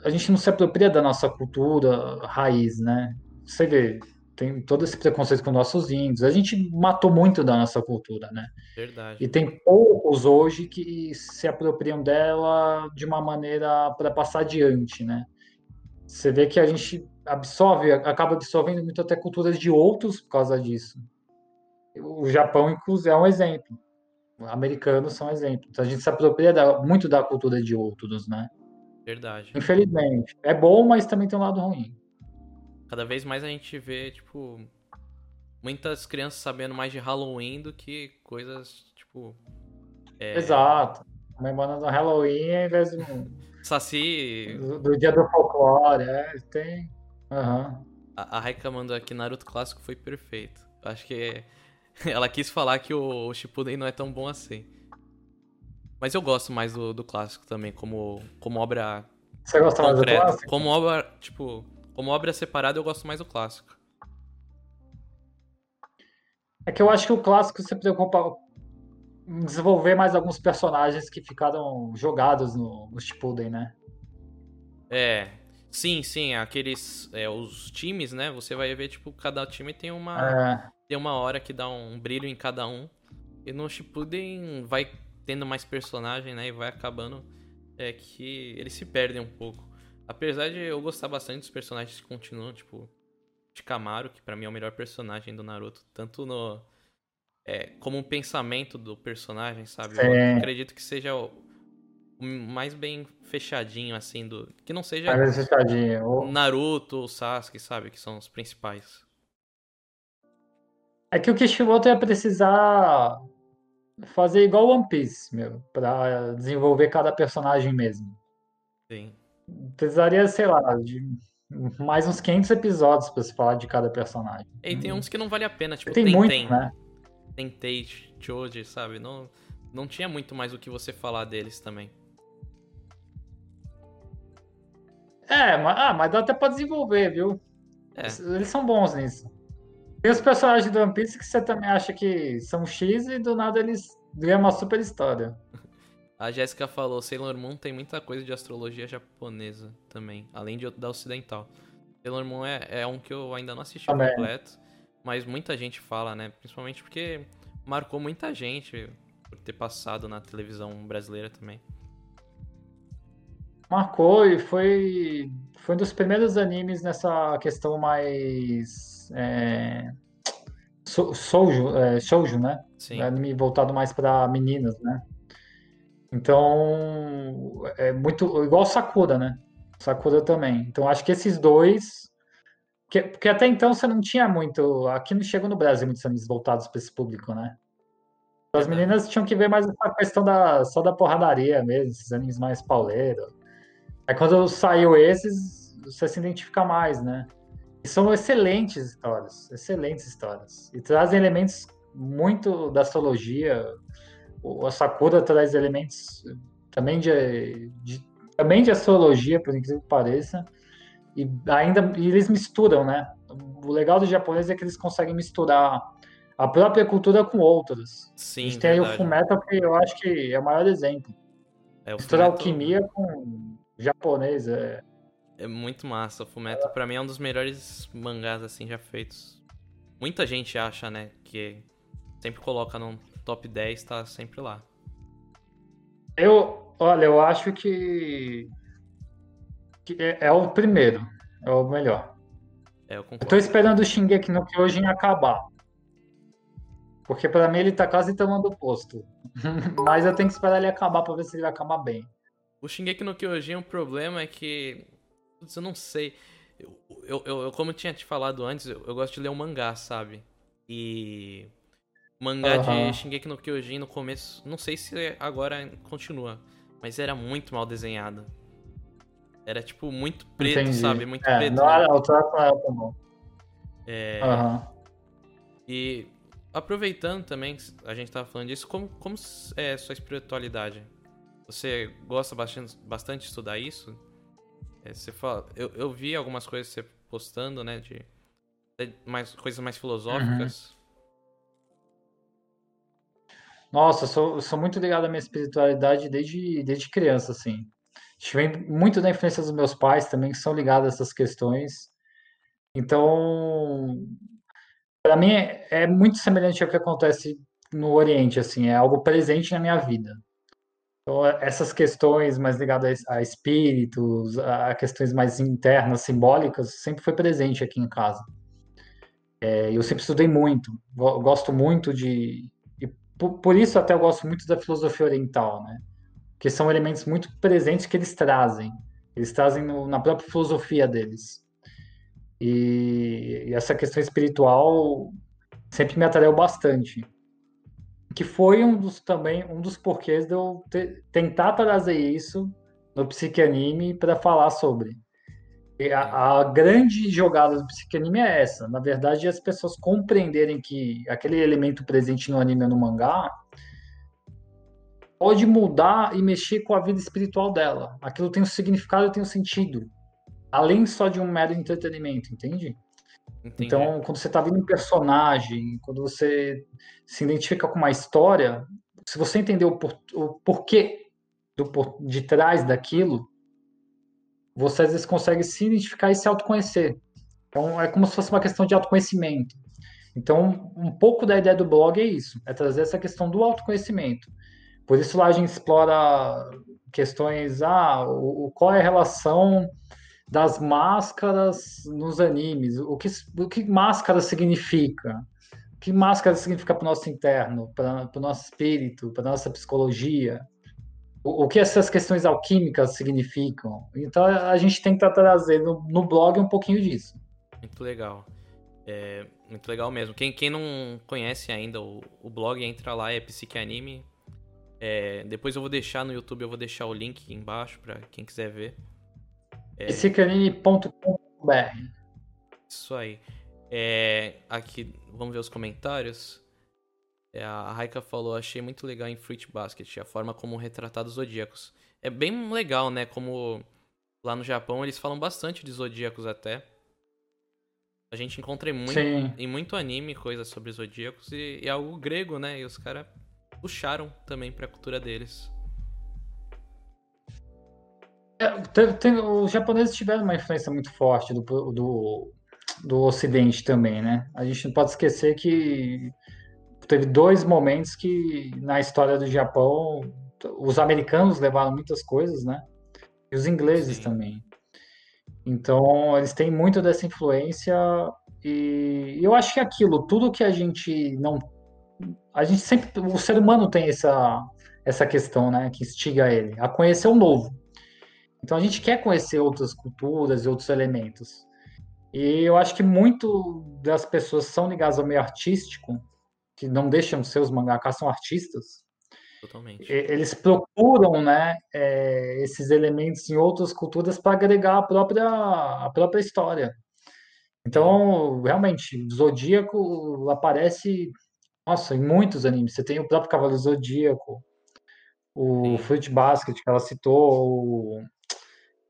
a gente não se apropria da nossa cultura raiz, né? Você vê, tem todo esse preconceito com nossos índios. A gente matou muito da nossa cultura, né? Verdade. E tem poucos hoje que se apropriam dela de uma maneira para passar adiante, né? Você vê que a gente absorve, acaba absorvendo muito até culturas de outros por causa disso. O Japão, inclusive, é um exemplo. Americanos são exemplos. A gente se apropria da, muito da cultura de outros, né? Verdade. Infelizmente. É bom, mas também tem um lado ruim. Cada vez mais a gente vê, tipo, muitas crianças sabendo mais de Halloween do que coisas, tipo. É... Exato. Comemorando Halloween ao invés do. Saci. Do, do, dia do folclore, é, tem. Uhum. A, a Raika mandou aqui Naruto clássico foi perfeito. Acho que ela quis falar que o, o Shippuden não é tão bom assim. Mas eu gosto mais do, do clássico também, como, como obra. Você gosta concreta. mais do clássico? Como obra, tipo, como obra separada, eu gosto mais do clássico. É que eu acho que o clássico se preocupa desenvolver mais alguns personagens que ficaram jogados no, no Shippuden, né? É, sim, sim, aqueles, é, os times, né? Você vai ver, tipo, cada time tem uma, é. tem uma hora que dá um brilho em cada um. E no Shippuden vai tendo mais personagem, né? E vai acabando é, que eles se perdem um pouco. Apesar de eu gostar bastante dos personagens que continuam, tipo, Shikamaru, que para mim é o melhor personagem do Naruto, tanto no é, como um pensamento do personagem, sabe? Eu acredito que seja o, o, mais bem fechadinho, assim, do. Que não seja fechadinho. Naruto ou Sasuke, sabe? Que são os principais. É que o Kishimoto ia precisar fazer igual One Piece, meu, pra desenvolver cada personagem mesmo. Sim. Precisaria, sei lá, de mais uns 500 episódios pra se falar de cada personagem. E tem uns que não vale a pena, tipo, tem, tem muito, tem, né? Tate, Choji, sabe? Não, não tinha muito mais o que você falar deles também. É, mas, ah, mas dá até pra desenvolver, viu? É. Eles são bons nisso. Tem os personagens do One Piece que você também acha que são X e do nada eles ganham uma super história. A Jéssica falou, Sailor Moon tem muita coisa de astrologia japonesa também, além de, da ocidental. Sailor Moon é, é um que eu ainda não assisti também. completo, mas muita gente fala, né? Principalmente porque marcou muita gente por ter passado na televisão brasileira também. Marcou e foi, foi um dos primeiros animes nessa questão mais. É, shoujo, é, shoujo, né? Sim. Anime voltado mais para meninas, né? Então, é muito. Igual Sakura, né? Sakura também. Então, acho que esses dois. Porque, porque até então você não tinha muito. Aqui não chegou no Brasil muitos animes voltados para esse público, né? Então, as meninas tinham que ver mais essa questão da, só da porradaria mesmo, esses animes mais pauleiros. Aí quando saiu esses, você se identifica mais, né? E são excelentes histórias, excelentes histórias. E trazem elementos muito da astrologia, o Sakura traz elementos também de, de, também de astrologia, por incrível que pareça, e ainda e eles misturam, né? O legal do japonês é que eles conseguem misturar a própria cultura com outras. Sim, a gente tem verdade. aí o Fullmetal que eu acho que é o maior exemplo. É, o alquimia com japonês é... É muito massa. O Fullmetal pra mim é um dos melhores mangás assim já feitos. Muita gente acha, né, que sempre coloca num top 10 tá sempre lá. Eu, olha, eu acho que é, é, o primeiro, é o melhor. É, eu, eu tô esperando o Shingeki no Kyojin acabar. Porque para mim ele tá quase tomando o posto. Mas eu tenho que esperar ele acabar para ver se ele vai acabar bem. O Shingeki no Kyojin, o problema é que. Putz, eu não sei. Eu, eu, eu, como eu tinha te falado antes, eu, eu gosto de ler um mangá, sabe? E mangá uhum. de Shingeki no Kyojin no começo, não sei se agora continua, mas era muito mal desenhado. Era, tipo, muito preto, Entendi. sabe? Muito É, preto. não né? era, o traço não era tão bom. É, Aham. E aproveitando também, a gente tava falando disso, como, como é sua espiritualidade? Você gosta bastante, bastante de estudar isso? É, você fala, eu, eu vi algumas coisas você postando, né, de, de mais, coisas mais filosóficas. Nossa, eu sou, eu sou muito ligado à minha espiritualidade desde, desde criança, assim. Vem muito da influência dos meus pais também, que são ligados a essas questões. Então, para mim é, muito semelhante ao que acontece no Oriente, assim, é algo presente na minha vida. Então, essas questões mais ligadas a espíritos, a questões mais internas, simbólicas, sempre foi presente aqui em casa. É, eu sempre estudei muito, go- gosto muito de. Por, por isso até eu gosto muito da filosofia oriental, né? Que são elementos muito presentes que eles trazem. Eles trazem no- na própria filosofia deles. E, e essa questão espiritual sempre me atraiu bastante. Que foi um dos também um dos porquês de eu te- tentar trazer isso no psiquianime para falar sobre. A, a grande jogada do psicanime é essa. Na verdade, as pessoas compreenderem que aquele elemento presente no anime ou no mangá pode mudar e mexer com a vida espiritual dela. Aquilo tem um significado e tem um sentido. Além só de um mero entretenimento, entende? Entendi. Então, quando você está vendo um personagem, quando você se identifica com uma história, se você entender o, por, o porquê do, por, de trás daquilo, você às vezes consegue se identificar e se autoconhecer. Então, é como se fosse uma questão de autoconhecimento. Então, um pouco da ideia do blog é isso, é trazer essa questão do autoconhecimento. Por isso lá a gente explora questões, ah, o, qual é a relação das máscaras nos animes, o que, o que máscara significa, o que máscara significa para o nosso interno, para o nosso espírito, para a nossa psicologia, o, que essas questões alquímicas significam. Então a gente tenta trazer no, no blog um pouquinho disso. Muito legal. É, muito legal mesmo. Quem, quem não conhece ainda o, o blog, entra lá, é Psiquianime. É, depois eu vou deixar no YouTube, eu vou deixar o link aqui embaixo pra quem quiser ver. É. Isso aí. É, aqui, vamos ver os comentários. É, a Raika falou, achei muito legal em Fruit Basket, a forma como retratar os zodíacos. É bem legal, né? Como lá no Japão eles falam bastante de zodíacos até. A gente encontra em muito, Sim. em muito anime coisas sobre zodíacos e, e é algo grego, né? E os caras puxaram também pra cultura deles. É, tem- tem- os japoneses tiveram uma influência muito forte do, do, do Ocidente também, né? A gente não pode esquecer que teve dois momentos que na história do Japão os americanos levaram muitas coisas, né? E os ingleses Sim. também. Então, eles têm muito dessa influência e eu acho que é aquilo, tudo que a gente não a gente sempre o ser humano tem essa essa questão, né, que instiga ele a conhecer o novo. Então a gente quer conhecer outras culturas e outros elementos. E eu acho que muito das pessoas são ligadas ao meio artístico, que não deixam de ser os mangakas, são artistas. Totalmente. E- Eles procuram, né, é, esses elementos em outras culturas para agregar a própria, a própria história. Então, realmente, Zodíaco aparece, nossa, em muitos animes. Você tem o próprio Cavaleiro Zodíaco, o Sim. Fruit Basket que ela citou, o...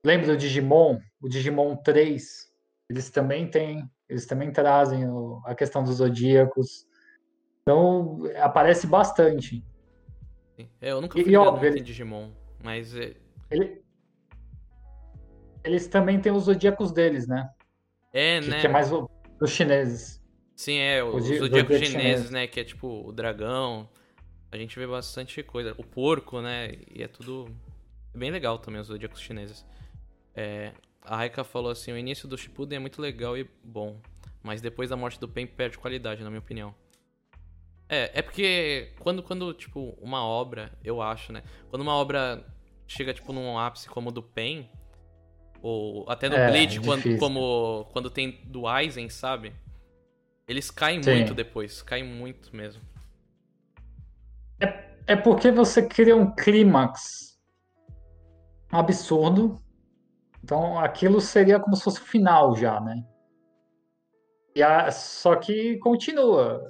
lembra do Digimon? O Digimon 3, eles também têm, eles também trazem o- a questão dos zodíacos. Então, aparece bastante. Sim. É, eu nunca fui e ligado óbvio, ele- Digimon, mas é, Ele- Eles também têm os zodíacos deles, né? é Que, né? que é mais dos chineses. Sim, é, os di- zodíacos zodíaco chineses, chinês. né? Que é tipo o dragão. A gente vê bastante coisa. O porco, né? E é tudo é bem legal também, os zodíacos chineses. É, a Raika falou assim: o início do Shippuden é muito legal e bom. Mas depois da morte do Pen perde qualidade, na minha opinião. É, é porque quando, quando, tipo, uma obra, eu acho, né? Quando uma obra chega, tipo, num ápice como o do Pen, ou até no É, Bleach, é quando, como quando tem do Aizen, sabe? Eles caem Sim. muito depois, caem muito mesmo. É porque você cria um clímax absurdo Então aquilo seria como se fosse o final já, né? E a, só que continua.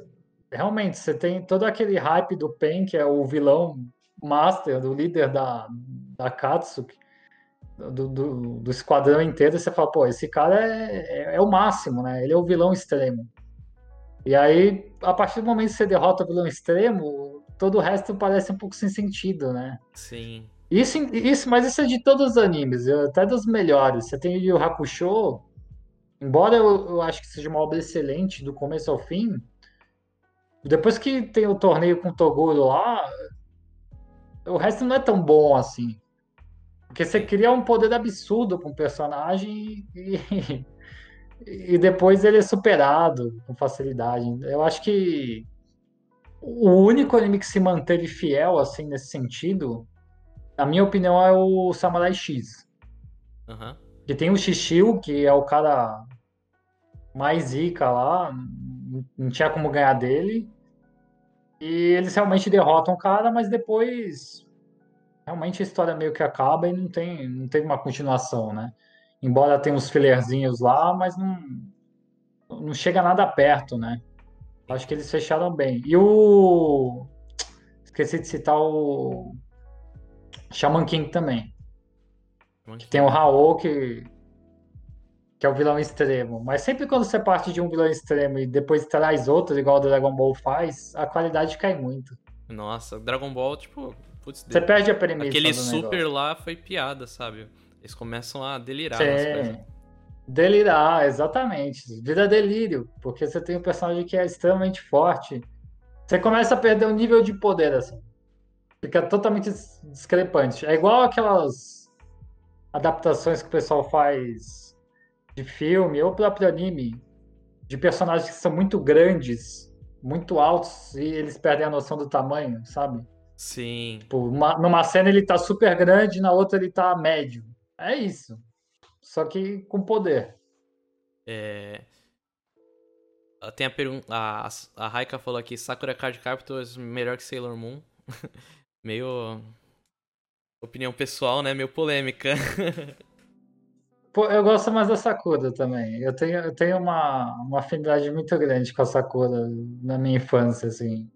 Realmente, você tem todo aquele hype do Pen, que é o vilão master, do líder da, da Katsuki, do, do, do esquadrão inteiro, e você fala, pô, esse cara é, é, é, o máximo, né? Ele é o vilão extremo. E aí, a partir do momento que você derrota o vilão extremo, todo o resto parece um pouco sem sentido, né? Sim. Isso, isso, mas isso é de todos os animes, até dos melhores. Você tem o Yu Hakusho, embora eu, eu acho que seja uma obra excelente do começo ao fim, depois que tem o torneio com o Toguro lá, o resto não é tão bom assim. Porque você cria um poder absurdo para um personagem e, e depois ele é superado com facilidade. Eu acho que o único anime que se manteve fiel assim nesse sentido, na minha opinião, é o Samurai X. Uhum. Que tem o Shishio, que é o cara mais zica lá, não tinha como ganhar dele. E eles realmente derrotam o cara, mas depois realmente a história meio que acaba e não tem, não teve uma continuação, né? Embora tenha uns filerzinhos lá, mas não, não chega nada perto, né? Acho que eles fecharam bem. E o. Esqueci de citar o. Shaman King também. Que tem o Raul, que, que é o vilão extremo. Mas sempre quando você parte de um vilão extremo e depois traz outro, igual o Dragon Ball faz, a qualidade cai muito. Nossa, Dragon Ball, tipo, Putz, Você perde a premissa. Aquele super negócio. lá foi piada, sabe? Eles começam a delirar. Sim. Delirar, exatamente. Vira delírio, porque você tem um personagem que é extremamente forte. Você começa a perder o nível de poder, assim. Fica totalmente discrepante. É igual aquelas adaptações que o pessoal faz de filme ou próprio anime, de personagens que são muito grandes, muito altos, e eles perdem a noção do tamanho, sabe? Sim. Tipo, uma, numa cena ele tá super grande, na outra ele tá médio. É isso. Só que com poder. É. Tem a pergunta. A, a Raika falou aqui: Sakura Card Captors melhor que Sailor Moon. Meio. Opinião pessoal, né? Meio polêmica. Pô, eu gosto mais da Sakura também. Eu tenho, eu tenho uma, uma afinidade muito grande com a Sakura na minha infância, assim.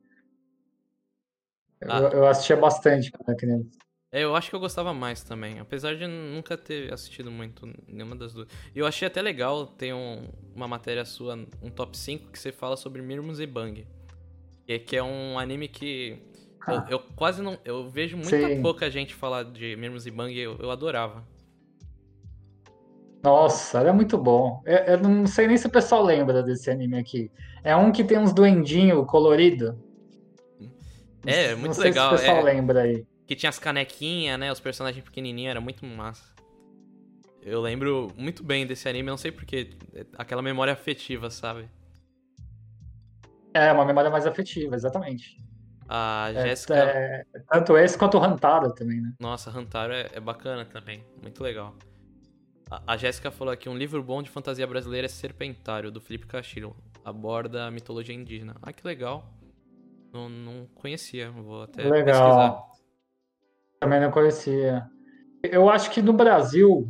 Ah. Eu, eu assistia bastante quando era criança. É, eu acho que eu gostava mais também, apesar de nunca ter assistido muito nenhuma das duas. E eu achei até legal ter um, uma matéria sua, um top 5, que você fala sobre Mirmus e Bang. Que, é um anime que ah. eu, eu, quase não. Eu vejo muita Sim. pouca gente falar de Mirmus e Bang e eu, eu adorava. Nossa, era muito bom. Eu, eu, não sei nem se o pessoal lembra desse anime aqui. É um que tem uns duendinhos coloridos. É, muito não sei legal. Se o pessoal é, lembra aí. Que tinha as canequinhas, né? Os personagens pequenininhos, era muito massa. Eu lembro muito bem desse anime, não sei porquê. Aquela memória afetiva, sabe? É, uma memória mais afetiva, exatamente. A é, Jéssica. É, tanto esse quanto o Hantaro também, né? Nossa, Hantaro é, é bacana também. Muito legal. A, a Jéssica falou aqui: um livro bom de fantasia brasileira é Serpentário, do Felipe Castilho. Aborda a mitologia indígena. Ah, que legal. Não, não conhecia, vou até Legal. pesquisar. Também não conhecia. Eu acho que no Brasil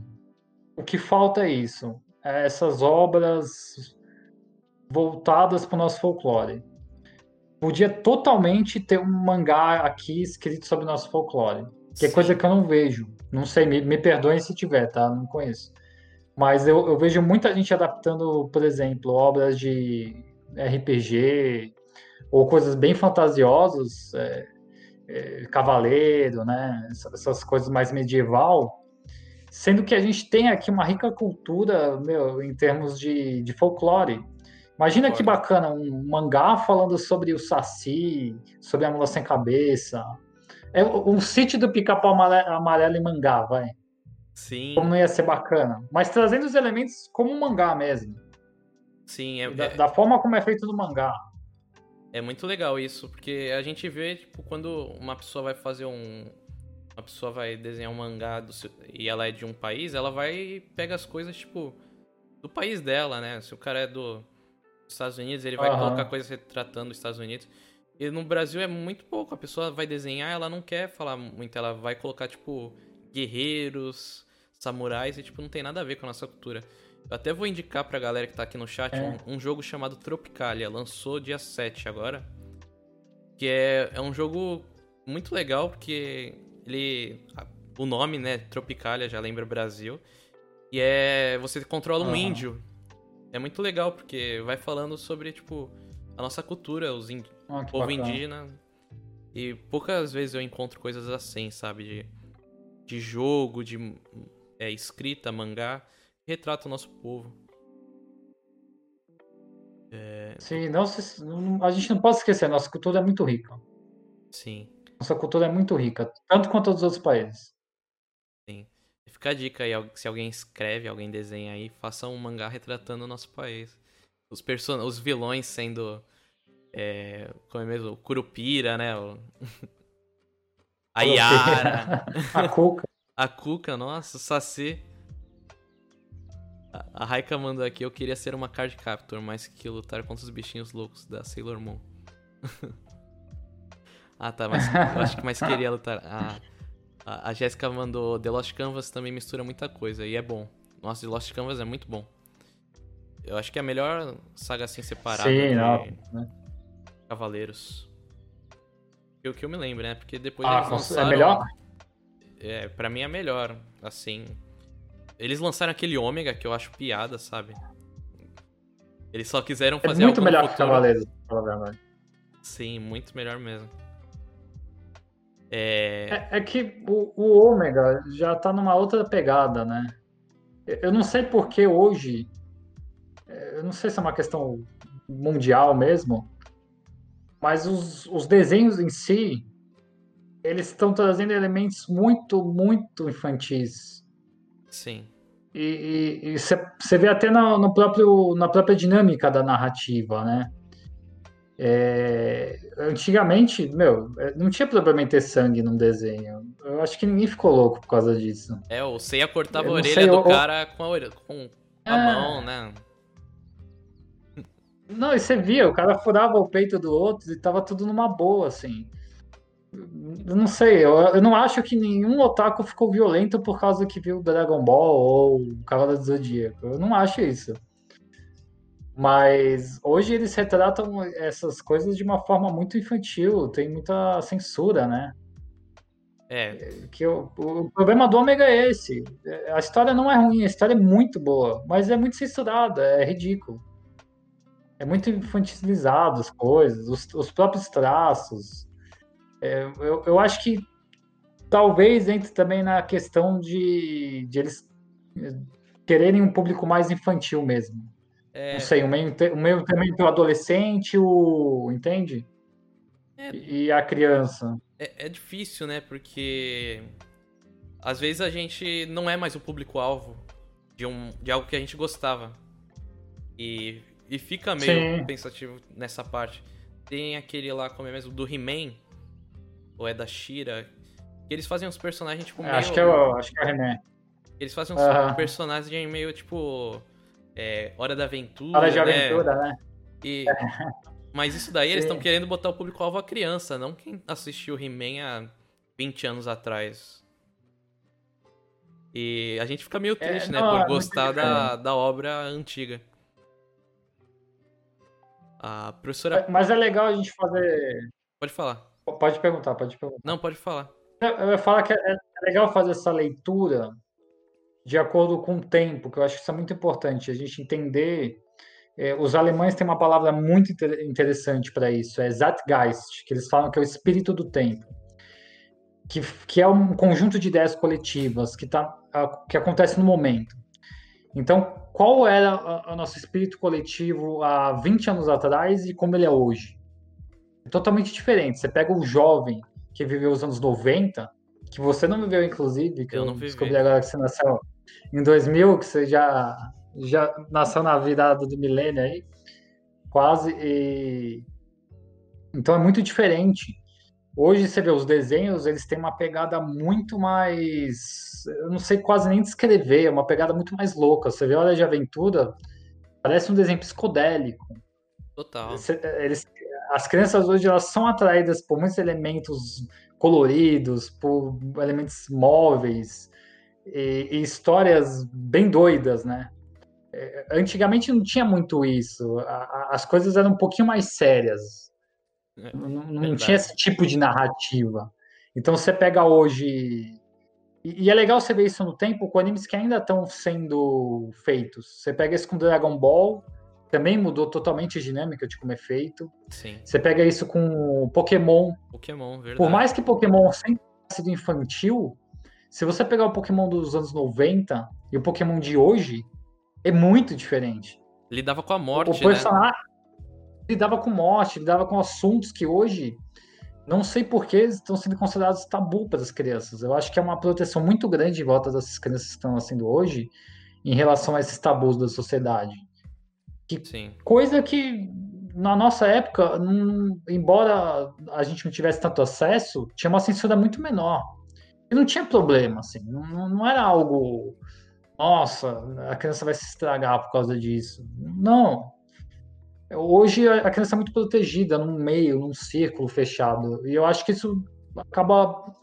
o que falta é isso. É essas obras voltadas para o nosso folclore. Podia totalmente ter um mangá aqui escrito sobre o nosso folclore. Que é coisa que eu não vejo. Não sei, me, me perdoem se tiver, tá? Não conheço. Mas eu, eu vejo muita gente adaptando, por exemplo, obras de RPG, ou coisas bem fantasiosas, é, é, cavaleiro, né? Essas coisas mais medieval, sendo que a gente tem aqui uma rica cultura, meu, em termos de, de folclore. Imagina que bacana um mangá falando sobre o Saci, sobre a mula sem cabeça. É um sítio do pica-pau amarelo em mangá, vai. Sim. Como não ia ser bacana. Mas trazendo os elementos como um mangá mesmo. Sim, é, da, é... da forma como é feito no mangá. É muito legal isso, porque a gente vê, tipo, quando uma pessoa vai fazer um. Uma pessoa vai desenhar um mangá seu, e ela é de um país, ela vai pega as coisas, tipo, do país dela, né? Se o cara é do, dos Estados Unidos, ele vai uhum. colocar coisas retratando os Estados Unidos. E no Brasil é muito pouco. A pessoa vai desenhar, ela não quer falar muito, ela vai colocar, tipo, guerreiros, samurais e, tipo, não tem nada a ver com a nossa cultura. Eu até vou indicar pra galera que tá aqui no chat É. um, um jogo chamado Tropicalia. Lançou dia 7 agora. Que é, é um jogo muito legal porque ele. O nome, né? Tropicalia, já lembra Brasil. E é. Você controla um Aham. índio. É muito legal porque vai falando sobre, tipo, a nossa cultura, os índios Ah, povo bacana. indígena. E poucas vezes eu encontro coisas assim, sabe? De, de jogo, de é, escrita, mangá, retrata o nosso povo. Sim, não, a gente não pode esquecer, nossa cultura é muito rica. Sim, Nossa cultura é muito rica, tanto quanto a dos outros países. sim. Fica a dica aí, se alguém escreve, alguém desenha aí, faça um mangá retratando o nosso país. Os, person os vilões sendo. É, como é mesmo? O Curupira, né? O... A Yara. A Cuca. A Cuca, nossa, o Saci. A- Raika mandou aqui, eu queria ser uma card captor, mais que lutar contra os bichinhos loucos da Sailor Moon. ah, tá, mas eu acho que mais queria lutar. Ah, a, a Jéssica mandou The Lost Canvas também mistura muita coisa e é bom. Nossa, The Lost Canvas é muito bom. Eu acho que é a melhor saga assim separada Sim, de não. né? Cavaleiros. O que eu me lembro, né? Porque depois Ah, eles é lançaram... melhor? É, pra mim é melhor, assim. Eles lançaram aquele ômega que eu acho piada, sabe? Eles só quiseram É fazer muito algo no melhor que futuro. Cavaleiros, pra falar a verdade. Sim, muito melhor mesmo. É, É, é que o, o Ômega já tá numa outra pegada, né? Eu não sei por que hoje, é, eu não sei se é uma questão mundial mesmo, mas os, os desenhos em si, eles estão trazendo elementos muito, muito infantis. Sim. E você vê até na, no próprio, na própria dinâmica da narrativa, né? É, antigamente, meu, é, não tinha problema em ter sangue num desenho. Eu acho que ninguém ficou louco por causa disso. É, o Seiya cortava a orelha sei, do eu- cara com a, orelha, com a É. mão, né? Não, e você via, o cara furava o peito do outro e tava tudo numa boa, assim. Eu não sei, eu, eu não acho que nenhum otaku ficou violento por causa que viu Dragon Ball ou Cavaleiro do Zodíaco. Eu não acho isso. Mas hoje eles retratam essas coisas de uma forma muito infantil, tem muita censura, né? É, Que o, o problema do Ômega é esse. A história não é ruim, a história é muito boa, mas é muito censurada, é ridículo. É muito infantilizado as coisas, os, os próprios traços. É, eu, eu acho que talvez entre também na questão de, de eles eh, quererem um público mais infantil mesmo. é, Não sei, um meio, um meio também entre o adolescente, o. Entende? É. E e a criança. é, é difícil, né? Porque às vezes a gente não é mais o público-alvo de, um, de algo que a gente gostava. E, e fica meio Sim. pensativo nessa parte. Tem aquele lá, como é mesmo, do He-Man, ou é da Shira, que eles fazem uns personagens, tipo, meio... Acho que é o, acho que é o René. Eles fazem uns Aham. personagens meio, tipo... é, Hora da Aventura, Hora de né? aventura, né? E... Mas isso daí eles Sim. estão querendo botar o público-alvo a criança, não quem assistiu He-Man há 20 anos atrás. E a gente fica meio É, triste, né? não, é Por gostar da, da obra antiga. A professora. Mas é legal a gente fazer. Pode falar. Pode perguntar, pode perguntar. Não, pode falar. Eu ia falar que é é legal fazer essa leitura de acordo com o tempo, que eu acho que isso é muito importante, a gente entender. é, os alemães têm uma palavra muito inter- interessante para isso, é Zeitgeist, que eles falam que é o espírito do tempo, que, que é um conjunto de ideias coletivas que, tá, que acontece no momento. Então, qual era o nosso espírito coletivo há 20 anos atrás e como ele é hoje? É totalmente diferente. Você pega o jovem que viveu os anos 90, que você não viveu, inclusive, que Eu eu, não vivi. descobri agora que você nasceu em 2000, que você já, já nasceu na virada do milênio aí, quase, e... Então é muito diferente. Hoje você vê os desenhos, eles têm uma pegada muito mais... Eu não sei quase nem descrever, é uma pegada muito mais louca. Você vê Hora de Aventura, parece um desenho psicodélico. Total. Eles, as crianças hoje elas são atraídas por muitos elementos coloridos, por elementos móveis. e, e histórias bem doidas, né? É, antigamente não tinha muito isso. A, a, as coisas eram um pouquinho mais sérias. É, não, não tinha esse tipo de narrativa. Então você pega hoje. E, e, é legal você ver isso no tempo com animes que ainda estão sendo feitos. Você pega isso com Dragon Ball, também mudou totalmente a dinâmica de como é feito. Sim. Você pega isso com Pokémon. Pokémon, verdade. Por mais que Pokémon sempre tenha sido infantil, se você pegar o Pokémon dos anos 90 e o Pokémon de hoje, é muito diferente. Lidava com a morte, o personagem né? lidava com morte, lidava com assuntos que hoje não sei por que estão sendo considerados tabu para as crianças. Eu acho que é uma proteção muito grande em volta dessas crianças que estão nascendo hoje em relação a esses tabus da sociedade. Que Sim. Coisa que na nossa época, não, embora a gente não tivesse tanto acesso, tinha uma censura muito menor. E não tinha problema, assim, não, não era algo, nossa, a criança vai se estragar por causa disso. Não. Hoje a criança é muito protegida num meio, num círculo fechado. E eu acho que isso acaba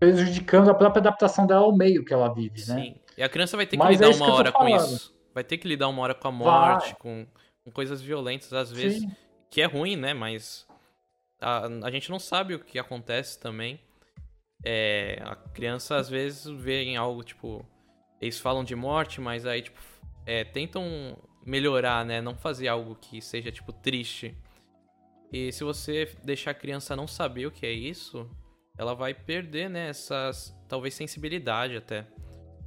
prejudicando a própria adaptação dela ao meio que ela vive, né? Sim. E a criança vai ter que Mas lidar é uma hora com isso vai ter que lidar uma hora com a morte, com, com, coisas violentas, às vezes, Sim. que é ruim, né? Mas a, a gente não sabe o que acontece também. É, a criança às vezes vê em algo, tipo, eles falam de morte, mas aí, tipo, é, tentam melhorar, né? Não fazer algo que seja, tipo, triste. E se você deixar a criança não saber o que é isso, ela vai perder, né, essas, talvez, sensibilidade até.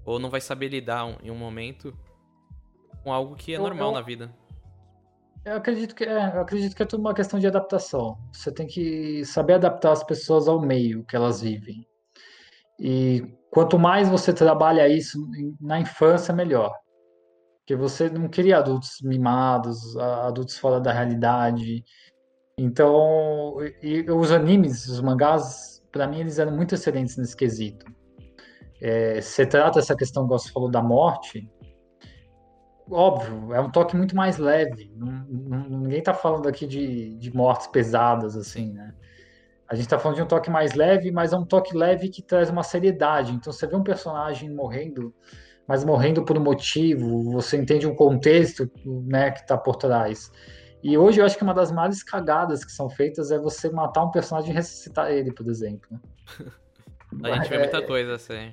Ou não vai saber lidar em um momento com algo que é eu, normal eu, na vida. Eu acredito que é, eu acredito que é tudo uma questão de adaptação. Você tem que saber adaptar as pessoas ao meio que elas vivem. E quanto mais você trabalha isso na infância, melhor. Porque você não cria adultos mimados, adultos fora da realidade. Então, e os animes, os mangás, para mim, eles eram muito excelentes nesse quesito. É, você trata essa questão que você falou da morte, óbvio, é um toque muito mais leve. ninguém está falando aqui de, de mortes pesadas, assim, né? A gente está falando de um toque mais leve, mas é um toque leve que traz uma seriedade. Então, você vê um personagem morrendo, mas morrendo por um motivo, você entende um contexto né, que está por trás. E hoje eu acho que uma das maiores cagadas que são feitas é você matar um personagem e ressuscitar ele, por exemplo. a gente vê muita é, coisa assim.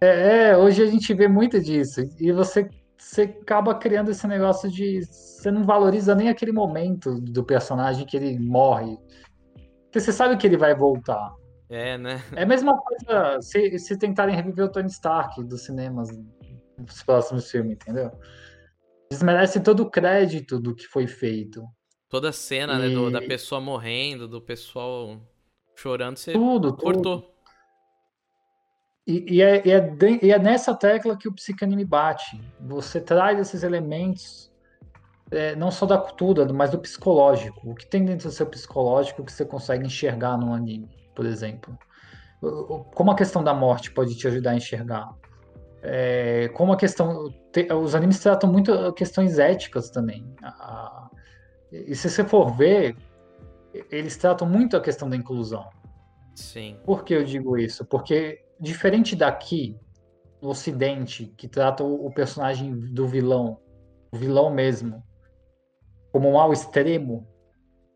É, é, hoje a gente vê muito disso. E você você acaba criando esse negócio de. Você não valoriza nem aquele momento do personagem que ele morre. Porque você sabe que ele vai voltar. É, né? É a mesma coisa se, se tentarem reviver o Tony Stark dos cinemas nos próximos filmes, entendeu? Desmerecem todo o crédito do que foi feito. Toda a cena, e... né, do, da pessoa morrendo, do pessoal chorando, você tudo, cortou. Tudo. E, e, é, e, é de, e, é, nessa tecla que o psicanime bate. Você traz esses elementos, é, não só da cultura, mas do psicológico. O que tem dentro do seu psicológico que você consegue enxergar num anime, por exemplo. Como a questão da morte pode te ajudar a enxergar. É, como a questão. Te, os animes tratam muito questões éticas também. A, e se você for ver, eles tratam muito a questão da inclusão. Sim. Por que eu digo isso? Porque diferente daqui, no Ocidente, que trata o personagem do vilão, o vilão mesmo, como um mal extremo,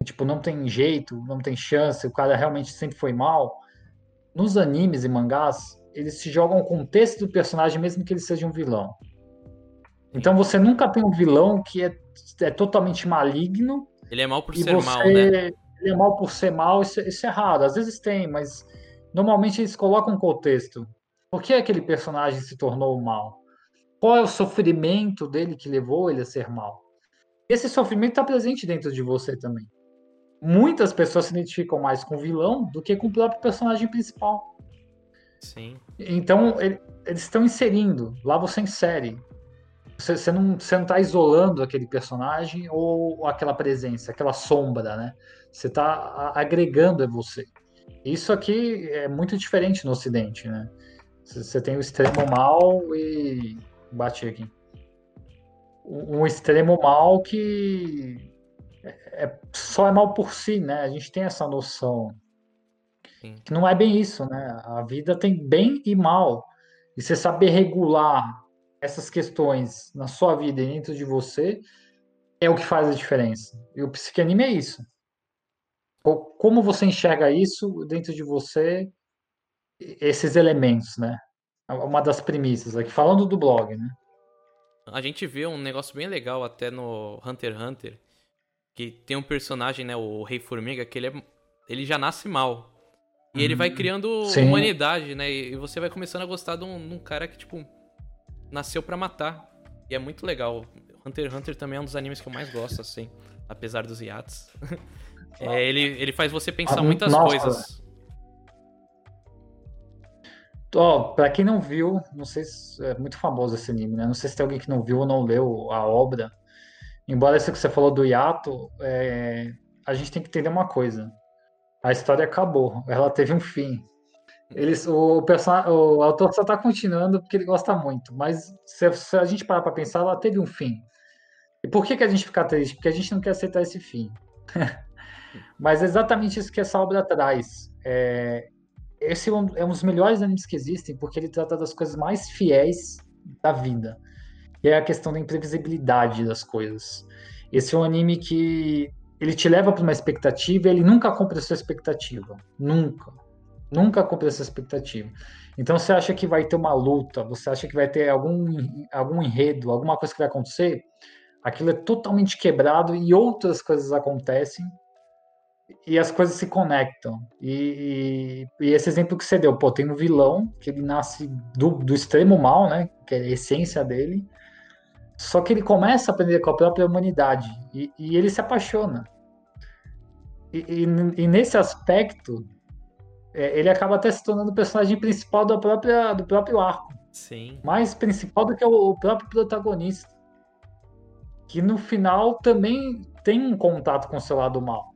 tipo, não tem jeito, não tem chance, o cara realmente sempre foi mal. Nos animes e mangás, eles se jogam o contexto do personagem, mesmo que ele seja um vilão. Então você nunca tem um vilão que é, é totalmente maligno. Ele é mal por ser você, mal, né? Ele é mal por ser mal, isso, isso é raro. Às vezes tem, mas Normalmente eles colocam um contexto. Por que aquele personagem se tornou mal? Qual é o sofrimento dele que levou ele a ser mal? Esse sofrimento está presente dentro de você também. Muitas pessoas se identificam mais com o vilão do que com o próprio personagem principal. Sim. Então, ele, eles estão inserindo. Lá você insere. Você, você não está isolando aquele personagem ou aquela presença, aquela sombra, né? Você está agregando a você. Isso aqui é muito diferente no Ocidente, né? Você tem o extremo mal e. Bate aqui. Um extremo mal que é, é, só é mal por si, né? A gente tem essa noção. Sim. Que não é bem isso, né? A vida tem bem e mal. e você saber regular essas questões na sua vida e dentro de você é o que faz a diferença. E o psicanime é isso. Como você enxerga isso dentro de você, esses elementos, né? Uma das premissas aqui, falando do blog, né? A gente vê um negócio bem legal até no Hunter x Hunter, que tem um personagem, né, o Rei Formiga, que ele, é, ele já nasce mal. E ele vai uhum. criando Sim. humanidade, né? E você vai começando a gostar de um, de um cara que, tipo, nasceu para matar. E é muito legal. Hunter x Hunter também é um dos animes que eu mais gosto, assim. Apesar dos hiatos. é, ele, ele faz você pensar ah, muitas nossa. coisas. Ó, oh, pra quem não viu, não sei se é muito famoso esse anime, né? Não sei se tem alguém que não viu ou não leu a obra. Embora isso que você falou do hiato, é... a gente tem que entender uma coisa. A história acabou, ela teve um fim. Eles, o, person... o autor só tá continuando porque ele gosta muito, mas se, se a gente parar pra pensar, ela teve um fim. E por que, que a gente fica triste? Porque a gente não quer aceitar esse fim. mas é exatamente isso que essa obra traz. É, esse é um, é um dos melhores animes que existem, porque ele trata das coisas mais fiéis da vida. E é a questão da imprevisibilidade das coisas. Esse é um anime que ele te leva para uma expectativa e ele nunca cumpre a sua expectativa. Nunca. Nunca cumpre essa expectativa. Então você acha que vai ter uma luta, você acha que vai ter algum, algum enredo, alguma coisa que vai acontecer, aquilo é totalmente quebrado e outras coisas acontecem e as coisas se conectam. E, e, e, esse exemplo que você deu, pô, tem um vilão que ele nasce do, do extremo mal, né? Que é a essência dele. Só que ele começa a aprender com a própria humanidade e, e ele se apaixona. E, nesse aspecto, é, ele acaba até se tornando o personagem principal da própria, do próprio arco. Sim. Mais principal do que o, o próprio protagonista. Que no final também tem um contato com o seu lado mal.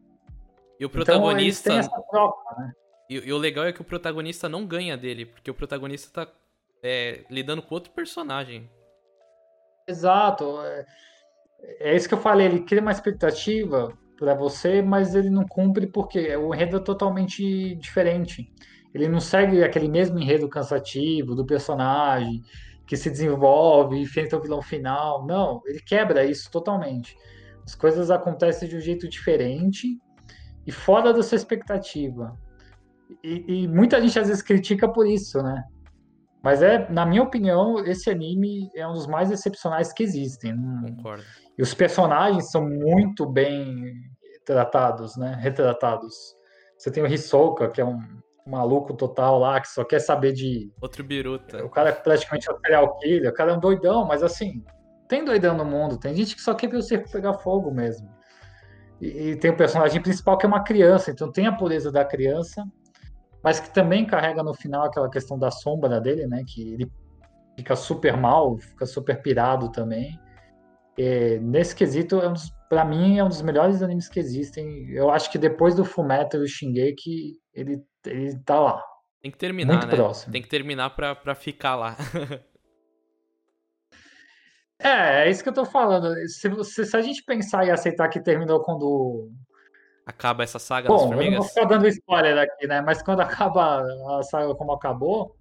E o então, protagonista. Então, troca, né? e, e, o legal é que o protagonista não ganha dele, porque o protagonista tá é, lidando com outro personagem. Exato. É, é isso que eu falei, ele cria uma expectativa para você, mas ele não cumpre porque o enredo é totalmente diferente. Ele não segue aquele mesmo enredo cansativo do personagem que se desenvolve e enfrenta o vilão final. Não, ele quebra isso totalmente. As coisas acontecem de um jeito diferente e fora da sua expectativa. E, e, muita gente às vezes critica por isso, né? Mas é, na minha opinião, esse anime é um dos mais excepcionais que existem. Concordo. E os personagens são muito bem tratados, né? Retratados. Você tem o Hisoka, que é um maluco total lá, que só quer saber de. Outro biruta. O cara é praticamente um serial killer, o cara é um doidão, mas assim, tem doidão no mundo, tem gente que só quer ver o circo pegar fogo mesmo. E, e tem o personagem principal que é uma criança, então tem a pureza da criança, mas que também carrega no final aquela questão da sombra dele, né? Que ele fica super mal, fica super pirado também. E, nesse quesito, é um para mim, é um dos melhores animes que existem. Eu acho que depois do Fullmetal e o Shingeki, ele, ele tá lá. Tem que terminar, Muito né? Próximo. Tem que terminar pra, pra ficar lá. É, é isso que eu tô falando. Se, se, se a gente pensar e aceitar que terminou quando. Acaba essa saga Bom, das formigas? eu não vou ficar dando spoiler aqui, né? Mas quando acaba a saga como acabou,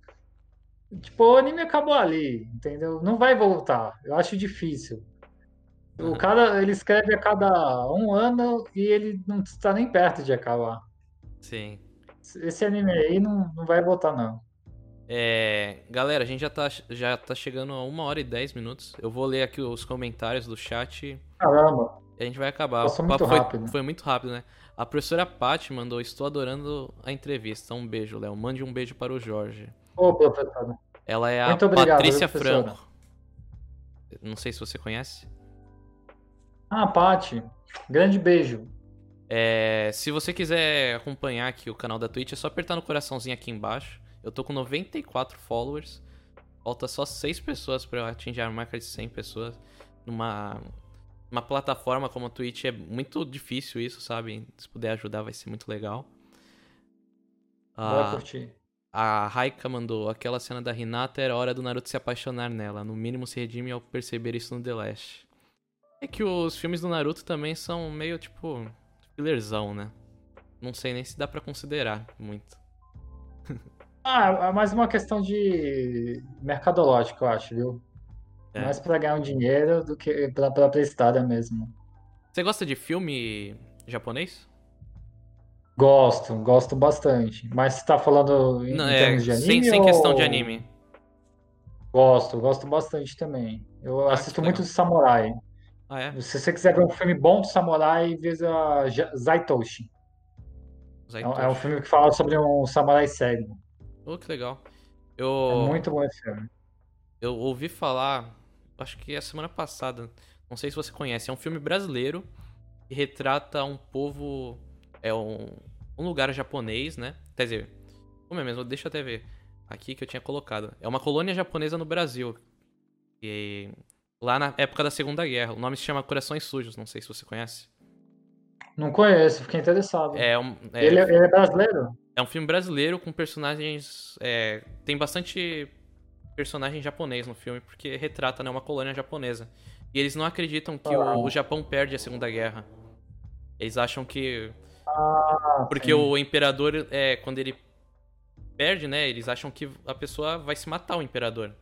tipo, o anime acabou ali, entendeu? Não vai voltar. Eu acho difícil. Uhum. O cara, ele escreve a cada um ano e ele não está nem perto de acabar. Sim. Esse anime aí não, não vai voltar, não. É, galera, a gente já tá, já tá chegando a uma hora e dez minutos. Eu vou ler aqui os comentários do chat. Caramba. E a gente vai acabar. Passou muito foi, rápido. Foi muito rápido, né? A professora Paty mandou: Estou adorando a entrevista. Um beijo, Léo. Mande um beijo para o Jorge. Ô, professora. Ela é muito a obrigado, Patrícia Franco. Não sei se você conhece. Ah, Paty. Grande beijo. É, se você quiser acompanhar aqui o canal da Twitch, é só apertar no coraçãozinho aqui embaixo. Eu tô com 94 followers. Falta só 6 pessoas para eu atingir a marca de 100 pessoas. Numa uma plataforma como a Twitch é muito difícil isso, sabe? Se puder ajudar vai ser muito legal. Vai ah, curtir. A Raika mandou, aquela cena da Hinata era hora do Naruto se apaixonar nela. No mínimo se redime ao perceber isso no The Last. É que os filmes do Naruto também são meio, tipo, fillerzão, né? Não sei nem se dá para considerar muito. Ah, é mais uma questão de mercadológica, eu acho, viu? É. Mais pra ganhar um dinheiro do que pra própria história mesmo. Você gosta de filme japonês? Gosto, gosto bastante. Mas você tá falando em, Não, em é, termos de sem, anime sem questão de ou- anime. Gosto, gosto bastante também. Eu Ah, assisto muito de samurai. Ah, é? Se você quiser ver um filme bom de samurai, veja Ja- Zaitoshi. É, um- é Zaitoshi. filme que fala sobre um samurai cego. Oh, que legal. É Eu, muito bom esse filme. eu ouvi falar, acho que é a semana passada, não sei se você conhece, é um filme brasileiro que retrata um povo, é um, um lugar japonês, né? Quer dizer, como é mesmo? Deixa eu até ver aqui que eu tinha colocado. É uma colônia japonesa no Brasil. E lá na época da Segunda Guerra. O nome se chama Corações Sujos, não sei se você conhece. Não conheço, fiquei interessado. É um, é, Ele, ele é brasileiro? É um filme brasileiro com personagens. é, tem bastante personagem japonês no filme, porque retrata né, uma colônia japonesa. E eles não acreditam que o, o Japão perde a Segunda Guerra. Eles acham que. Ah, Porque sim. o imperador, é, quando ele perde, né? Eles acham que a pessoa vai se matar, o imperador.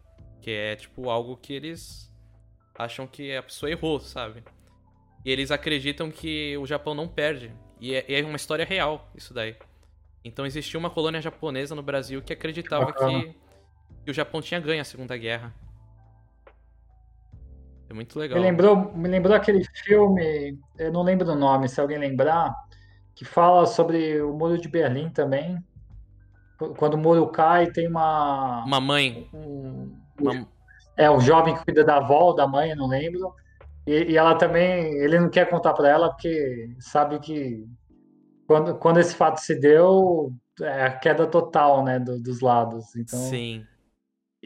Que é, tipo, algo que eles acham que a pessoa errou, sabe? E eles acreditam que o Japão não perde. E é, é uma história real, isso daí. Então existia uma colônia japonesa no Brasil que acreditava que, que o Japão tinha ganho a Segunda Guerra. É muito legal. Me lembrou, me lembrou aquele filme, eu não lembro o nome, se alguém lembrar, que fala sobre o Muro de Berlim também. Quando o muro cai, tem uma. Uma mãe. um- uma- é um jovem que cuida da avó, da mãe, eu não lembro. E, e ela também, ele não quer contar pra ela porque sabe que quando, quando esse fato se deu, é a queda total, né, do- dos lados. Então, Sim.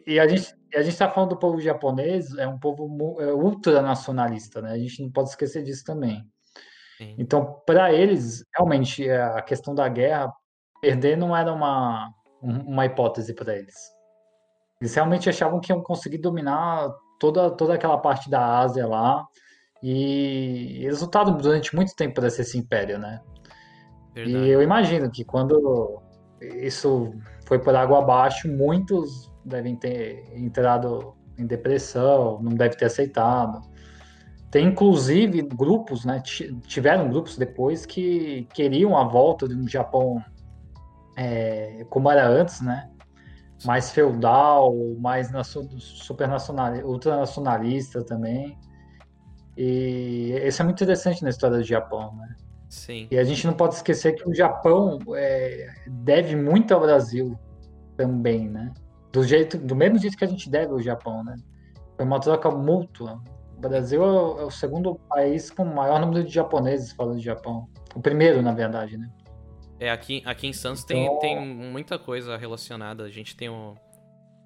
e a gente, a gente está falando do povo japonês, é um povo é ultranacionalista, né? A gente não pode esquecer disso também. sim. Então, para eles, realmente, é, a questão da guerra, perder não era uma, um- uma hipótese para eles. Eles realmente achavam que iam conseguir dominar toda, toda aquela parte da Ásia lá. E eles lutaram durante muito tempo para esse império, né? E Verdade. eu imagino que quando isso foi por água abaixo, muitos devem ter entrado em depressão, não devem ter aceitado. Tem inclusive grupos, né? ti- Tiveram grupos depois que queriam a volta de um Japão é, como era antes, né? Mais feudal, mais ultranacionalista também. E isso é muito interessante na história do Japão, né? Sim. E a gente não pode esquecer que o Japão é, deve muito ao Brasil também, né? Do jeito, do mesmo jeito que a gente deve ao Japão, né? Foi uma troca mútua. O Brasil é o, é o segundo país com o maior número de japoneses falando de Japão. O primeiro, na verdade, né? É, aqui, aqui em Santos tem, Então- tem muita coisa relacionada. A gente tem um.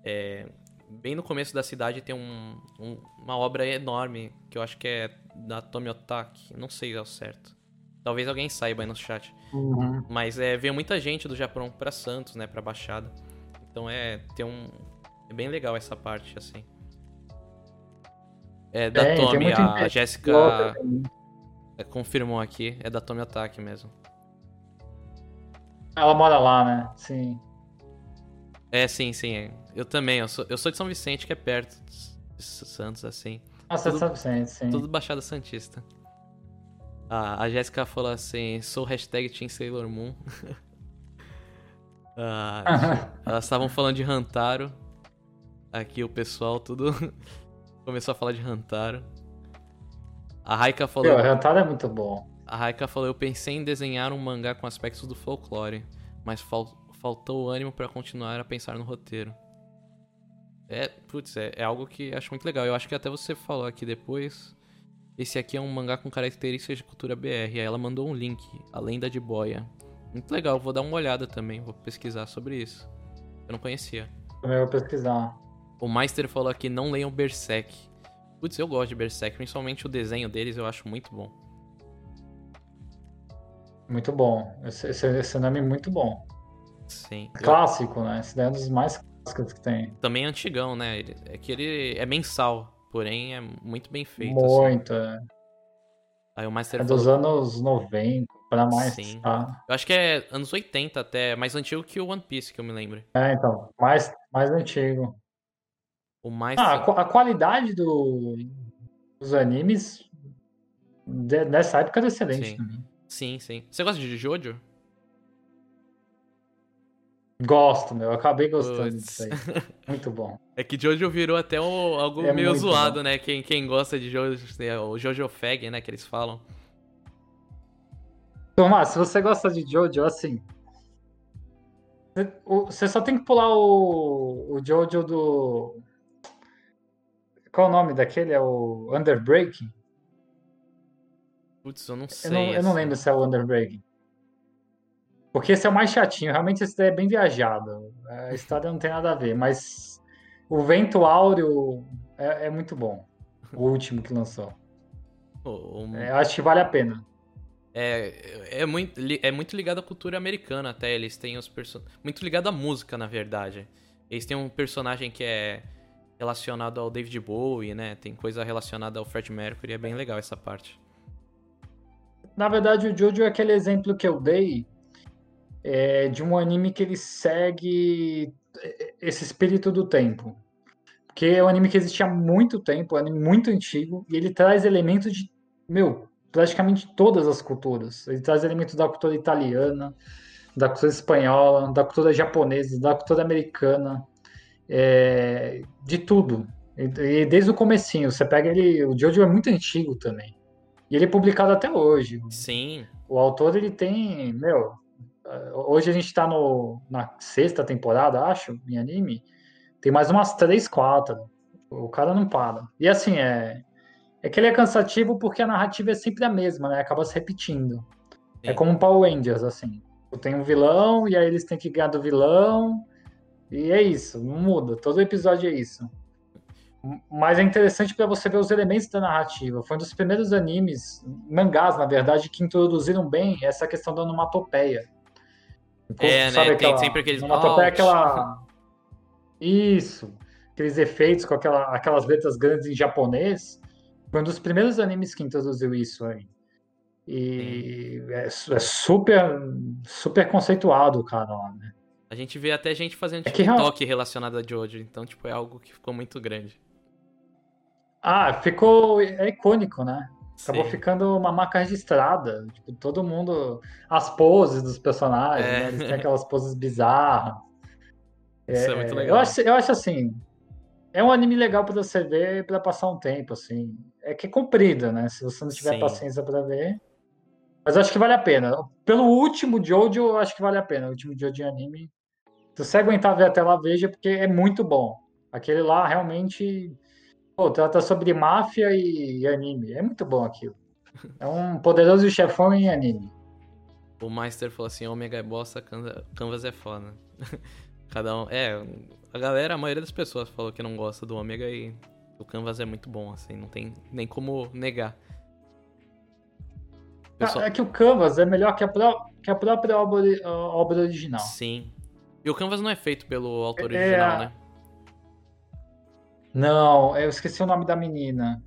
é, bem no começo da cidade tem um, um- uma obra enorme que eu acho que é da Tomi Otaki. Não sei ao certo. Talvez alguém saiba aí no chat. Mas é, veio muita gente do Japão pra Santos, né? Pra Baixada. Então é. Tem um. É bem legal essa parte, assim. É da Tem, tem Tomi, muito a Jéssica é, confirmou aqui. É da Tomi Otaki mesmo. Ela mora lá, né? Sim. É, sim, sim. é. Eu também. Eu sou, eu sou de São Vicente, que é perto de Santos, assim. Nossa, Tudo- São Vicente, sim. Tudo Baixada Santista. Ah, a Jéssica falou assim: sou hashtag Team Sailor Moon. Ah, elas estavam falando de Hantaro. Aqui o pessoal tudo começou a falar de Hantaro. A Raika falou. Meu, o Hantaro é muito bom. A Raika falou: Eu pensei em desenhar um mangá com aspectos do folclore, mas fal- faltou o ânimo pra continuar a pensar no roteiro. É, putz, é, é algo que acho muito legal. Eu acho que até você falou aqui depois. Esse aqui é um mangá com características de cultura BR. Aí ela mandou um link, A Lenda de Boia. Muito legal, vou dar uma olhada também, vou pesquisar sobre isso. Eu não conhecia. Também vou pesquisar. O Meister falou aqui: não leiam Berserk. Putz, eu gosto de Berserk, principalmente o desenho deles eu acho muito bom. Muito bom. Esse, esse, esse nome é muito bom. Sim. Eu- Clássico, né? Esse daí é um dos mais clássicos que tem. também é antigão, né? Ele- é que ele é mensal, porém é muito bem feito. assim. Muito. é. Aí o Master É falou, dos anos 90. Pra mais. Sim. Tá. Eu acho que é anos 80 até, mais antigo que o One Piece, que eu me lembro. É, então, mais, mais antigo. O mais. Ah, a, a qualidade do, dos animes de- dessa época era excelente Sim. também. Sim, sim. Você gosta de Jojo? Gosto, meu. Eu acabei gostando Puts. disso aí. Muito bom. É que Jojo virou até um- algo É meio zoado, bom. né? Quem, quem gosta de Jojo, é o Jojo Fag, né? Que eles falam. Tomás, se você gosta de Jojo, assim. Você só tem que pular o, o Jojo do. Qual o nome daquele? É o Underbreaking? Putz, eu não sei. Eu não, eu não assim. lembro se é o Underbreaking. Porque esse é o mais chatinho. Realmente esse daí é bem viajado. A história não tem nada a ver. Mas o Vento Áureo é, é muito bom. O último que lançou. O- o- É, eu acho que vale a pena. É, é, muito, é muito ligado à cultura americana até. Eles têm os person... Muito ligado à música, na verdade. Eles têm um personagem que é relacionado ao David Bowie, né? Tem coisa relacionada ao Fred Mercury. É bem legal essa parte. Na verdade, o Jojo é aquele exemplo que eu dei é, de um anime que ele segue esse espírito do tempo. Porque é um anime que existe há muito tempo, é um anime muito antigo, e ele traz elementos de, meu, praticamente todas as culturas. Ele traz elementos da cultura italiana, da cultura espanhola, da cultura japonesa, da cultura americana, é, de tudo. E, e desde o comecinho, você pega ele, o Jojo é muito antigo também. E ele é publicado até hoje. Sim, O autor, ele tem, meu, hoje a gente tá no, na sexta temporada, acho, em anime. Tem mais umas três, quatro. O cara não para. E assim, é, é que ele é cansativo porque a narrativa é sempre a mesma, né? Acaba se repetindo. É Sim. como um Power Rangers, assim. Tem um vilão, e aí eles têm que ganhar do vilão. E é isso, não muda. Todo episódio é isso. Mas é interessante para você ver os elementos da narrativa. Foi um dos primeiros animes, mangás, na verdade, que introduziram bem essa questão da onomatopeia. É, né? Tem sempre aqueles Onomatopeia é aquela. Isso. Aqueles efeitos com aquela, aquelas letras grandes em japonês. Foi um dos primeiros animes que introduziu isso aí. E é, é super, super conceituado o né? a gente vê até gente fazendo É que real- TikTok relacionado a Jojo. Então, tipo, é algo que ficou muito grande. Ah, ficou é icônico, né? Acabou Sim. ficando uma marca registrada. Tipo, todo mundo. As poses dos personagens, É. né? Eles têm aquelas poses bizarras. Isso é muito Eu legal. acho, eu acho assim. É um anime legal pra você ver pra passar um tempo, assim. É que é comprido, né? Se você não tiver Sim. paciência pra ver. Mas eu acho que vale a pena. Pelo último Jojo, eu acho que vale a pena. O último Jojo de anime. Se você aguentar ver até lá, veja, porque é muito bom. Aquele lá realmente. Pô, trata sobre máfia e, e anime. É muito bom aquilo. É um poderoso chefão em anime. O Meister falou assim: Ômega é bosta, Canva- Canvas é foda. Cada um. É, a galera, a maioria das pessoas falou que não gosta do Ômega e o Canvas é muito bom, assim, não tem nem como negar. Pessoal- É que o Canvas é melhor que a, pró- que a própria obra, obra original. Sim. E o Canvas não é feito pelo autor É, original, a- né? Não, eu esqueci o nome da menina.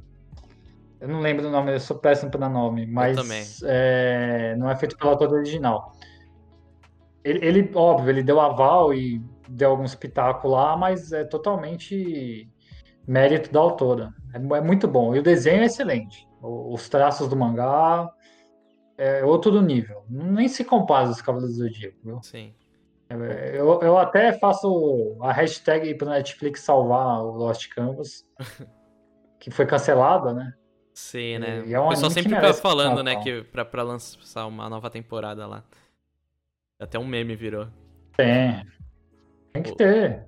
Eu não lembro o nome, eu sou péssimo para nome, mas é, não é feito pelo autor original. Ele, ele, óbvio, ele deu aval e deu alguns pitacos lá, mas é totalmente mérito da autora. É, é muito bom. E o desenho é excelente. O- Os traços do mangá é outro nível. Nem se compara aos Cavaleiros do Zodíaco, viu? Sim. Eu, eu até faço a hashtag para Netflix salvar o Lost Canvas, que foi cancelada, né? Sim, né? E é um o pessoal sempre fica falando, né, que pra, pra lançar uma nova temporada lá. Até um meme virou. Tem. Tem que O- ter.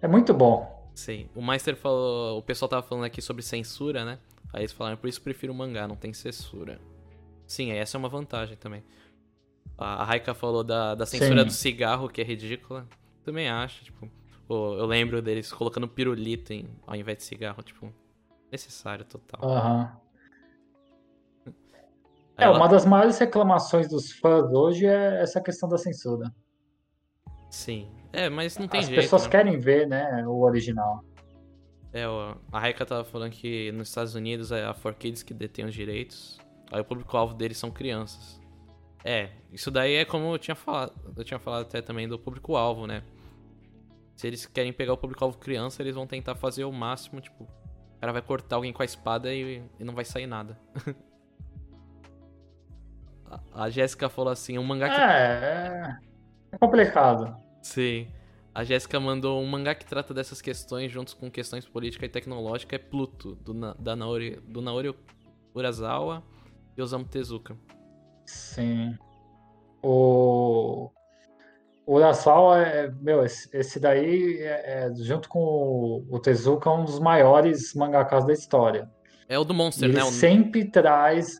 É muito bom. Sim. O Meister falou. O pessoal tava falando aqui sobre censura, né? Aí eles falaram, por isso prefiro o mangá, não tem censura. Sim, essa é uma vantagem também. A Raika falou da, da censura Sim. do cigarro, que é ridícula. Também acho, tipo. eu lembro deles colocando pirulito em, ao invés de cigarro, tipo. Necessário total. Aham. Aí É, ela- uma das maiores reclamações dos fãs hoje é essa questão da censura. Sim. É, mas não tem As jeito. pessoas né? querem ver, né, o original. É, a Raika tava falando que nos Estados Unidos é a 4Kids que detém os direitos. Aí o público-alvo deles são crianças. É, isso daí é como eu tinha falado. Eu tinha falado até também do público-alvo, né? Se eles querem pegar o público-alvo criança, eles vão tentar fazer o máximo, tipo, o cara vai cortar alguém com a espada e, e não vai sair nada. a, a Jéssica falou assim, um mangá que. É, é complicado. Sim. A Jéssica mandou um mangá que trata dessas questões juntos com questões políticas e tecnológicas, é Pluto, do, Na, da Naori, do Naori Urasawa e Osamu Tezuka. Sim. O, o Urasawa, é, meu, esse, esse daí, é, é, junto com o, o Tezuka, é um dos maiores mangakas da história. É o do Monster, ele né? O... sempre traz...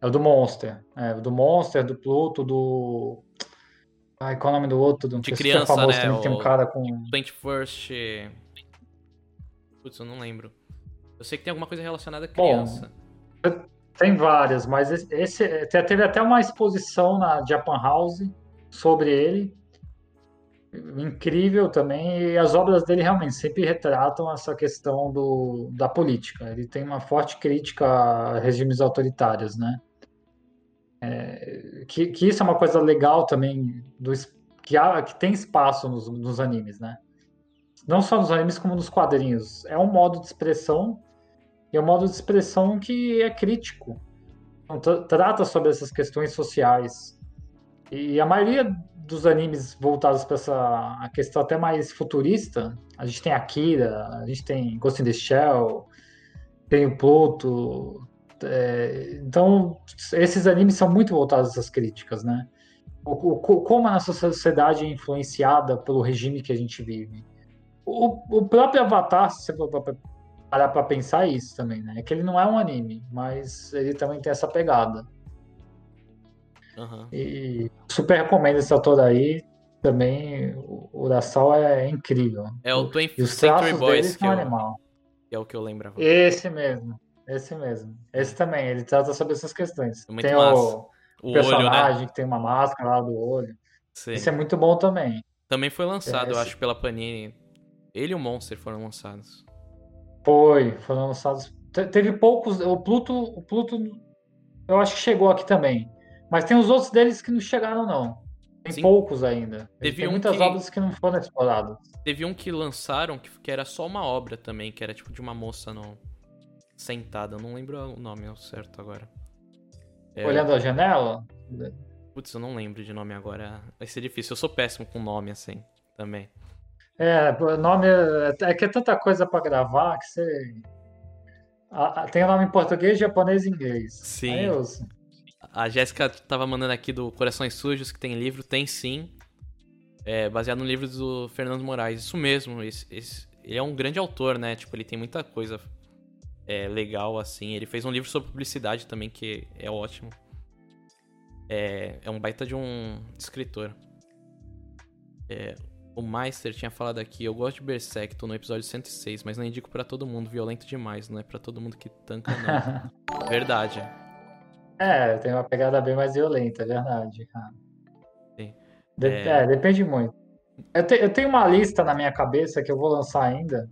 É o do Monster. É, o do Monster, do Pluto, do... Ai, qual é o nome do outro? De criança, famoso, né? Também, o... Tem um cara com... 21st... Putz, eu não lembro. Eu sei que tem alguma coisa relacionada a criança. Bom, tem várias, mas esse, teve até uma exposição na Japan House sobre ele. Incrível também, e as obras dele realmente sempre retratam essa questão do, da política. Ele tem uma forte crítica a regimes autoritários, né? É, que, que isso é uma coisa legal também, do, que, há, que tem espaço nos, nos animes, né? Não só nos animes, como nos quadrinhos. É um modo de expressão e é um modo de expressão que é crítico. Então, trata sobre essas questões sociais. E a maioria dos animes voltados para essa questão até mais futurista, a gente tem Akira, a gente tem Ghost in the Shell, tem o Pluto. É, então, esses animes são muito voltados a essas críticas, né? O, o, como a nossa sociedade é influenciada pelo regime que a gente vive. O, o próprio Avatar, se você parar pra pensar isso também, né? É que ele não é um anime, mas ele também tem essa pegada. Uhum. E super recomendo esse autor aí. Também, o Urasawa é incrível. É o 20th e os Century Boys, que são é, o, que é o que eu lembrava. Esse mesmo, esse mesmo. Esse também, ele trata sobre essas questões. É tem o, O personagem olho, né? que tem uma máscara lá do olho. Sim. Esse é muito bom também. Também foi lançado, É, eu acho, pela Panini. Ele e o Monster foram lançados. Foi, foram lançados. te- Teve poucos. O Pluto, o Pluto, eu acho que chegou aqui também. Mas tem os outros deles que não chegaram, não. Tem Sim. poucos ainda. Teve tem um muitas que- obras que não foram exploradas. Teve um que lançaram que, que era só uma obra também, que era tipo de uma moça no... sentada. Eu não lembro o nome ao certo agora. É, Olhando a janela, Putz, eu não lembro de nome agora. Vai ser difícil. Eu sou péssimo com nome assim também. É, o nome é, é que é tanta coisa para gravar que você. a- a- tem o nome em português, japonês e inglês. Sim. Aí eu- A Jéssica tava mandando aqui do Corações Sujos, que tem livro. Tem sim. É, baseado no livro do Fernando Moraes. Isso mesmo. Esse, esse- ele é um grande autor, né? Tipo, ele tem muita coisa é, legal, assim. Ele fez um livro sobre publicidade também, que é ótimo. É, é um baita de um escritor. É, o Meister tinha falado aqui, eu gosto de Berserk, tô no episódio 106, mas não indico pra todo mundo, violento demais, não é pra todo mundo que tanca, não. Verdade. É, tem uma pegada bem mais violenta, é verdade, cara. Sim. De- É. é, depende muito. Eu, te- eu tenho uma lista na minha cabeça que eu vou lançar ainda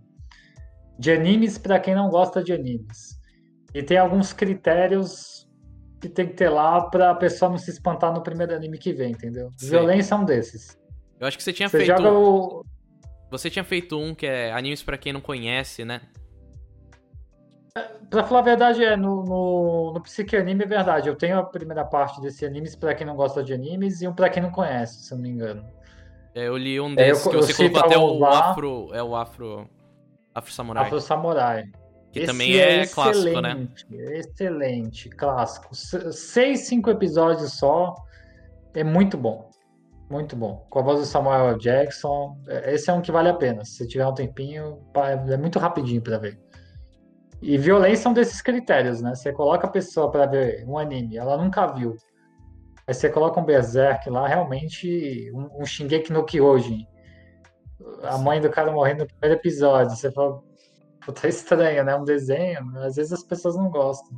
de animes para quem não gosta de animes. E tem alguns critérios que tem que ter lá pra pessoa não se espantar no primeiro anime que vem, entendeu? Sim. Violência é um desses. Eu acho que você tinha Você feito. joga o. Você tinha feito um que é animes pra quem não conhece, né? Pra falar a verdade, é, no, no, no Psique Anime é verdade. Eu tenho a primeira parte desse animes pra quem não gosta de animes e um pra quem não conhece, se eu não me engano. É, Eu li um É, eu- desses que eu você cito colocou até o lá. Afro. É o Afro. Afro Samurai. Afro Samurai. que Esse também é, clássico, né? excelente, Excelente, clássico. Se- Seis, cinco episódios só. É muito bom. Muito bom. Com a voz do Samuel. Jackson. é- Esse é um que vale a pena. Se tiver um tempinho, é muito rapidinho pra ver. E violência é um desses critérios, né? Você coloca a pessoa pra ver um anime, ela nunca viu. Aí você coloca um Berserk lá, realmente um, um Shingeki no Kyojin. A mãe do cara morrendo no primeiro episódio. Você fala, puta, é estranho, né? Um desenho. Às vezes as pessoas não gostam.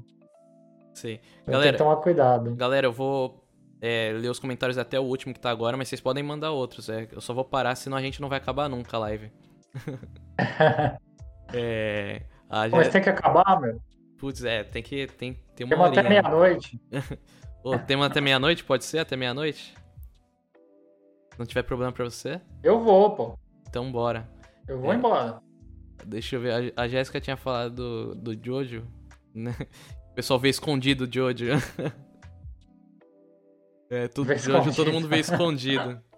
Sim. Então Galera- tem que tomar cuidado. Galera, eu vou é, ler os comentários até o último que tá agora, mas vocês podem mandar outros. É, eu só vou parar, senão a gente não vai acabar nunca a live. é. A Mas Jé- tem que acabar, meu. Putz, é, tem que tem, tem uma Temos até horinha. meia-noite. Ô, tema até meia-noite? Pode ser até meia-noite? Se não tiver problema pra você? Eu vou, pô. Então bora. Eu vou É. embora. Deixa eu ver. A, a Jéssica tinha falado do, do Jojo, né? O pessoal vê escondido o Jojo. é, tudo Jojo, todo mundo vê escondido.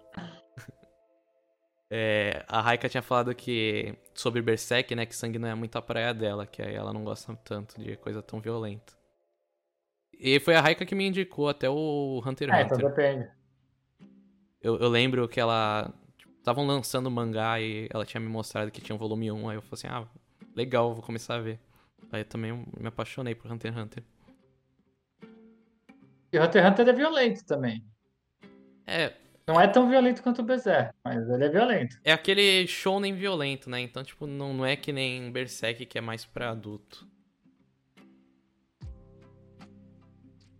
É, a Raika tinha falado que sobre Berserk, né, que sangue não é muito a praia dela, que aí ela não gosta tanto de coisa tão violenta. E foi a Raika que me indicou até o Hunter x É, então Hunter. depende. Eu, eu lembro que ela. Estavam lançando mangá e ela tinha me mostrado que tinha um volume 1. Aí eu falei assim: ah, legal, vou começar a ver. Aí eu também me apaixonei por Hunter x Hunter. E Hunter x Hunter é violento também. É, Não é tão violento quanto o Berserk, mas ele é violento. é aquele shonen violento, né? Então, tipo, não, não é que nem Berserk que é mais pra adulto.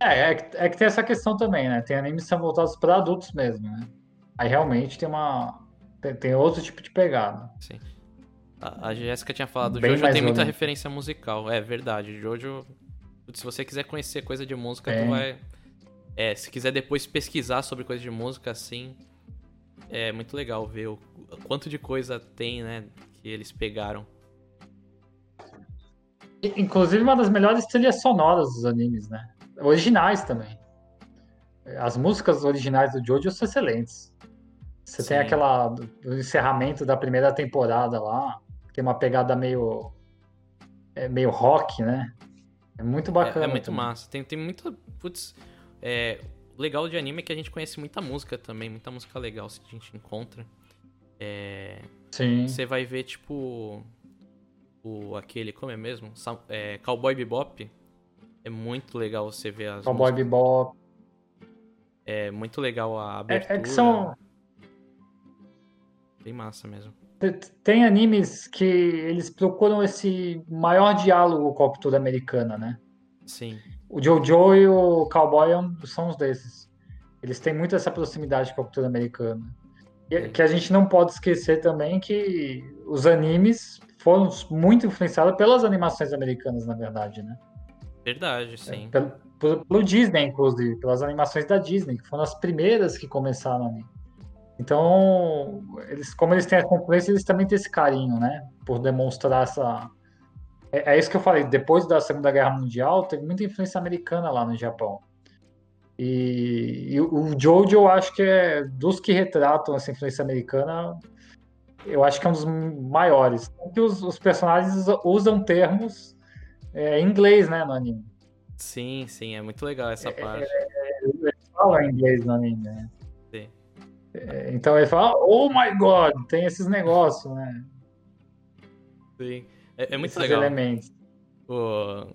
É, é que, é que tem essa questão também, né? Tem animes que são voltados para adultos mesmo, né? Aí realmente tem uma. Tem, tem outro tipo de pegada. Sim. A, a Jéssica tinha falado, Bem Jojo tem muita referência musical. É verdade, Jojo. Se você quiser conhecer coisa de música, tu vai. É, se quiser depois pesquisar sobre coisa de música, assim. É muito legal ver o o quanto de coisa tem, né? Que eles pegaram. Inclusive uma das melhores trilhas sonoras dos animes, né? Originais também. As músicas originais do Jojo são excelentes. Você tem Sim. aquela do, encerramento da primeira temporada lá, tem uma pegada meio é, meio rock, né? É muito É, bacana. é muito também. massa. Tem, tem muita. Putz. É, o legal de anime é que a gente conhece muita música também. Muita música legal que a gente encontra. É, Sim. Você vai ver, tipo. O, aquele, como é mesmo? É, Cowboy Bebop. É muito legal você ver as Cowboy músicas. Bebop. É muito legal a É, abertura. é que são Bem massa mesmo. Te- Tem animes que eles procuram esse maior diálogo com a cultura americana, né? Sim. O Jojo e o Cowboy é são uns desses. Eles têm muito essa proximidade com a cultura americana. E que a gente não pode esquecer também que os animes foram muito influenciados pelas animações americanas, na verdade, né? Verdade, sim. Pelo, pelo- pelo Disney, inclusive, pelas animações da Disney, que foram as primeiras que começaram ali. Então, eles, como eles têm essa influência, eles também têm esse carinho, né? Por demonstrar essa. É, é isso que eu falei, depois da Segunda Guerra Mundial, teve muita influência americana lá no Japão. E, e o Jojo, eu acho que é dos que retratam essa influência americana, eu acho que é um dos maiores. Porque os, os personagens usam termos é, em inglês, né, no anime. Sim, sim, é muito legal essa parte. Eles falam inglês no anime, né? Sim. É, Então ele fala, oh my god, tem esses negócios, né? Sim. É, é muito esses legal. elementos. O-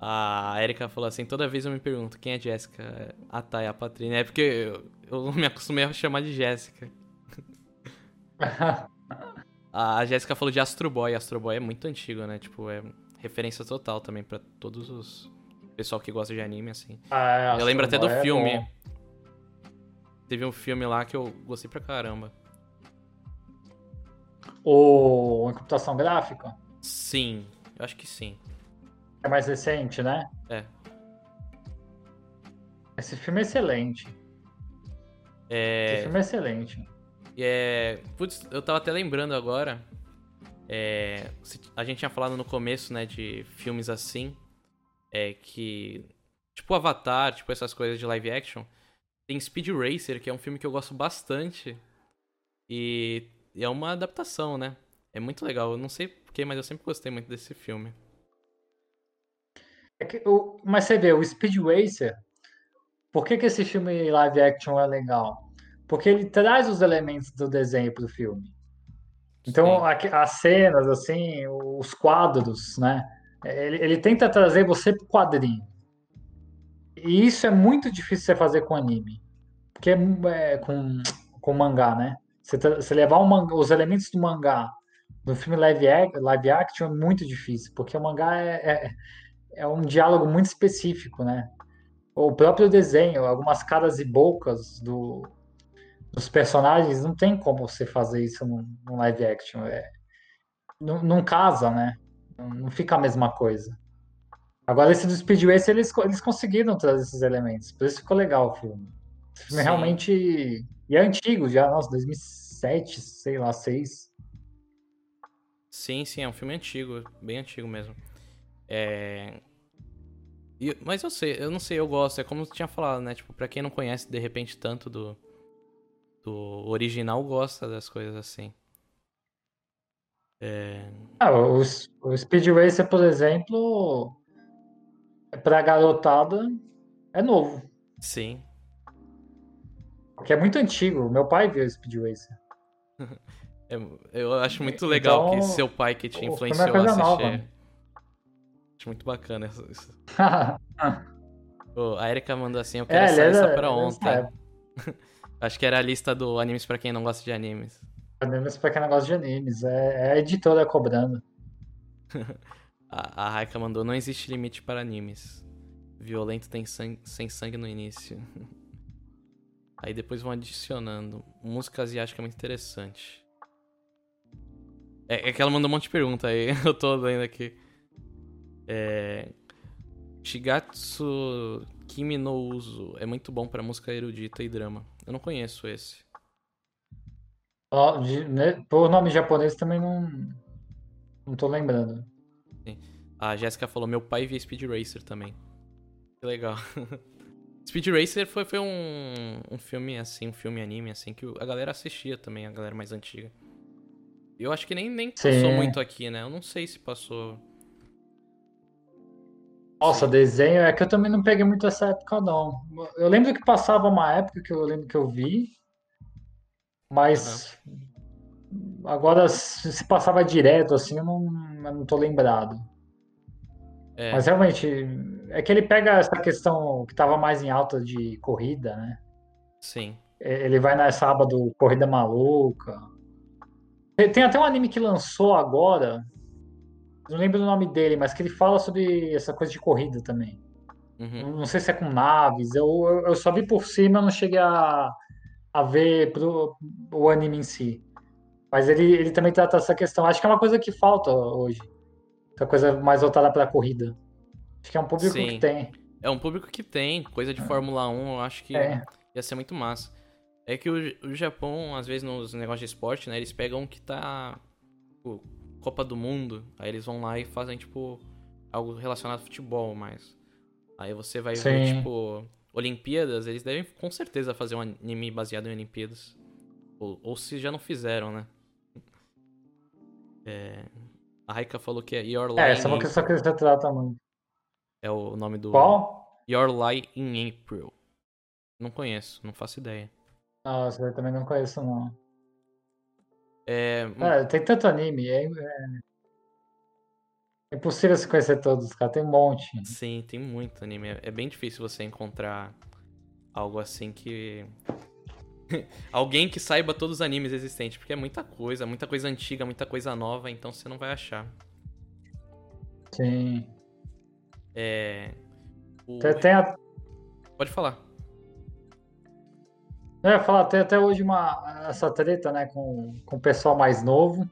A Erika falou assim, toda vez eu me pergunto quem é Jéssica? Ah tá, é a Patrícia. É porque eu, eu me acostumei a chamar de Jéssica. A Jéssica falou de Astro Boy. Astro Boy é muito antigo, né? Tipo, é referência total também pra todos os pessoal que gosta de anime, assim. Ah, eu lembro até do é filme. bom. Teve um filme lá que eu gostei pra caramba. O em computação gráfica Sim, eu acho que sim. é mais recente, né? É. Esse filme é excelente. Esse É, filme é excelente. E é. Putz, eu tava até lembrando agora. É, a gente tinha falado no começo, né, de filmes assim. É que. Tipo Avatar, tipo essas coisas de live action. Tem Speed Racer, que é um filme que eu gosto bastante. E é uma adaptação, né? É muito legal. Eu não sei porquê, mas eu sempre gostei muito desse filme. É que o- mas você vê, o Speed Racer, por que, que esse filme live action é legal? Porque ele traz os elementos do desenho pro filme. Então, aqui- as cenas, assim, os quadros, né? Ele, ele tenta trazer você pro quadrinho. E isso é muito difícil você fazer com anime. Porque é, com, com mangá, né? Você, você levar mangá- os elementos do mangá no filme live, live action é muito difícil. Porque o mangá é, é, é um diálogo muito específico, né? O próprio desenho, algumas caras e bocas do, dos personagens, não tem como você fazer isso num, live action. É, não, não casa, né? Não, não fica a mesma coisa. Agora, esse do Speed Racer, eles, eles conseguiram trazer esses elementos. Por isso ficou legal o filme. O filme Sim. realmente. E é antigo já, nossa, 2007, sei lá, 6. Sim, sim, é um filme antigo, bem antigo mesmo. É. e- mas eu sei, eu não sei, eu gosto. É como eu tinha falado, né? Tipo, pra quem não conhece de repente tanto do, do original, gosta das coisas assim. É. Ah, o, o Speed Racer, por exemplo, pra garotada, é novo. Sim. Porque é muito antigo. Meu pai viu o Speed Racer. É- eu acho muito legal que Então, seu pai que te é influenciou a assistir. nova. Acho muito bacana isso. isso. é, Ô, a Erika mandou assim, eu quero ele essa lista era, pra ontem. Acho que era a lista do animes pra quem não gosta de animes. Animes pra quem não gosta de animes. É, é a editora cobrando. A, a Raika mandou, não existe limite para animes. Violento tem sangue, sem sangue no início. Aí depois vão adicionando. Música asiática é muito interessante. É, é que ela mandou um monte de pergunta aí, eu tô lendo aqui. É... Shigatsu Kimi no Uso é muito bom pra música erudita e drama. Eu não conheço esse. De- né, Por nome japonês também não. Não tô lembrando. A Jéssica falou, meu pai via Speed Racer também. Que legal. Speed Racer foi, foi um, um filme assim, um filme anime assim, que a galera assistia também, a galera mais antiga. Eu acho que nem, nem passou muito aqui, né? Eu não sei se passou. Nossa, desenho é que eu também não peguei muito essa época, não. Eu lembro que passava uma época que eu lembro que eu vi, mas agora se se passava direto assim, eu não, eu não tô lembrado. É, Mas realmente, é que ele pega essa questão que tava mais em alta de corrida, né? sim. É, Ele vai nessa aba do Corrida Maluca. Tem tem até um anime que lançou agora, não lembro o nome dele, mas que ele fala sobre essa coisa de corrida também. Uhum. Não sei se é com naves, eu, eu, eu só vi por cima, eu não cheguei a, a ver pro, o anime em si. Mas ele, ele também trata essa questão. Acho que é uma coisa que falta hoje. Essa coisa mais voltada para a corrida. Acho que é um público Sim. que tem. É um público que tem, coisa de Fórmula 1, eu acho que É. ia ser muito massa. É que o, o Japão, às vezes, nos negócios de esporte, né, eles pegam um que tá. Tipo, Copa do Mundo, aí eles vão lá e fazem, tipo, algo relacionado ao futebol, mas. Aí você vai ver, Sim. tipo, Olimpíadas, eles devem com certeza fazer um anime baseado em Olimpíadas. Ou, ou se já não fizeram, né? É, A Raika falou que é Your Lie É, essa é uma in questão que trata muito. é o nome do. Qual? Your Lie in April. Não conheço, não faço ideia. Não, essa eu também não conheço, não. É, É, tem tanto anime, é, é, é impossível se conhecer todos, cara. Tem um monte. sim, tem muito anime. É- É bem difícil você encontrar algo assim que. Alguém que saiba todos os animes existentes, porque é muita coisa, muita coisa antiga, muita coisa nova, então você não vai achar. Sim. É. o- Tem, tem a- Pode falar. Eu ia falar, tem até hoje uma, essa treta, né, com, com o pessoal mais novo,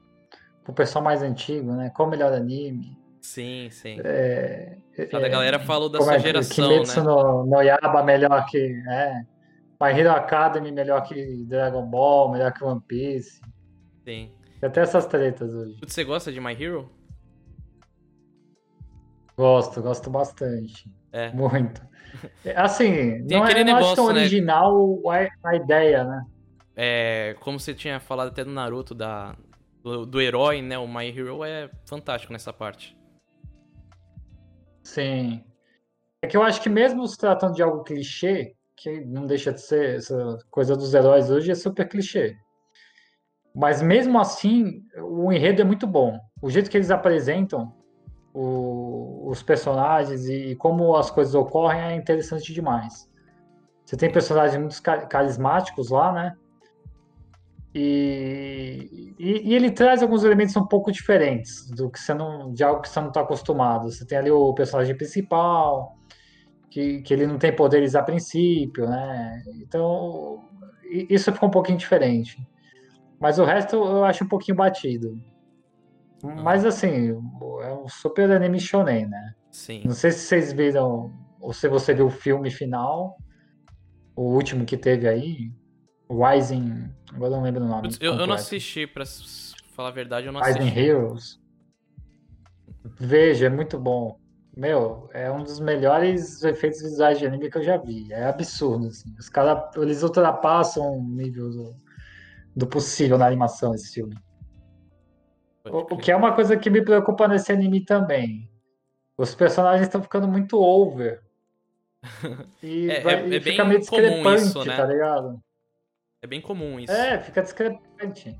com o pessoal mais antigo, né? Qual o melhor anime? Sim, sim. É, Cada é, galera falou sua é geração, Kimetsu né? no, no Yaiba melhor que... É, My Hero Academy melhor que Dragon Ball, melhor que One Piece. Sim. Tem até essas tretas hoje. Você gosta de My Hero? Gosto, gosto bastante. É. Muito. É, Assim, Tem não, é, aquele acho tão negócio, né? original a, a ideia, né? É, como você tinha falado até do Naruto, da, do, do herói, né? O My Hero é fantástico nessa parte. Sim. É que eu acho que mesmo se tratando de algo clichê, que não deixa de ser essa coisa dos heróis hoje é super clichê. Mas mesmo assim, o enredo é muito bom. O jeito que eles apresentam o- os personagens e como as coisas ocorrem é interessante demais. Você tem personagens muito ca- carismáticos lá, né? E, e, e ele traz alguns elementos um pouco diferentes do que você não, de algo que você não está acostumado. Você tem ali o personagem principal, que, que ele não tem poderes a princípio, né? Então, isso ficou um pouquinho diferente. Mas o resto eu acho um pouquinho batido. Mas assim, é um super anime shonen, né? Sim. Não sei se vocês viram, ou se você viu o filme final, o último que teve aí, Rising. Agora eu não lembro o nome. Eu, eu não completo. assisti, pra falar a verdade, eu não Rising assisti. Heroes. Veja, é muito bom. Meu, é um dos melhores efeitos visuais de anime que eu já vi. É absurdo, assim. Os caras, eles ultrapassam o nível do, do possível na animação esse filme. O, o que é uma coisa que me preocupa nesse anime também. Os personagens estão ficando muito over. E, É- vai- é- e é fica meio discrepante, isso, né? tá ligado? É bem comum isso. É, fica discrepante.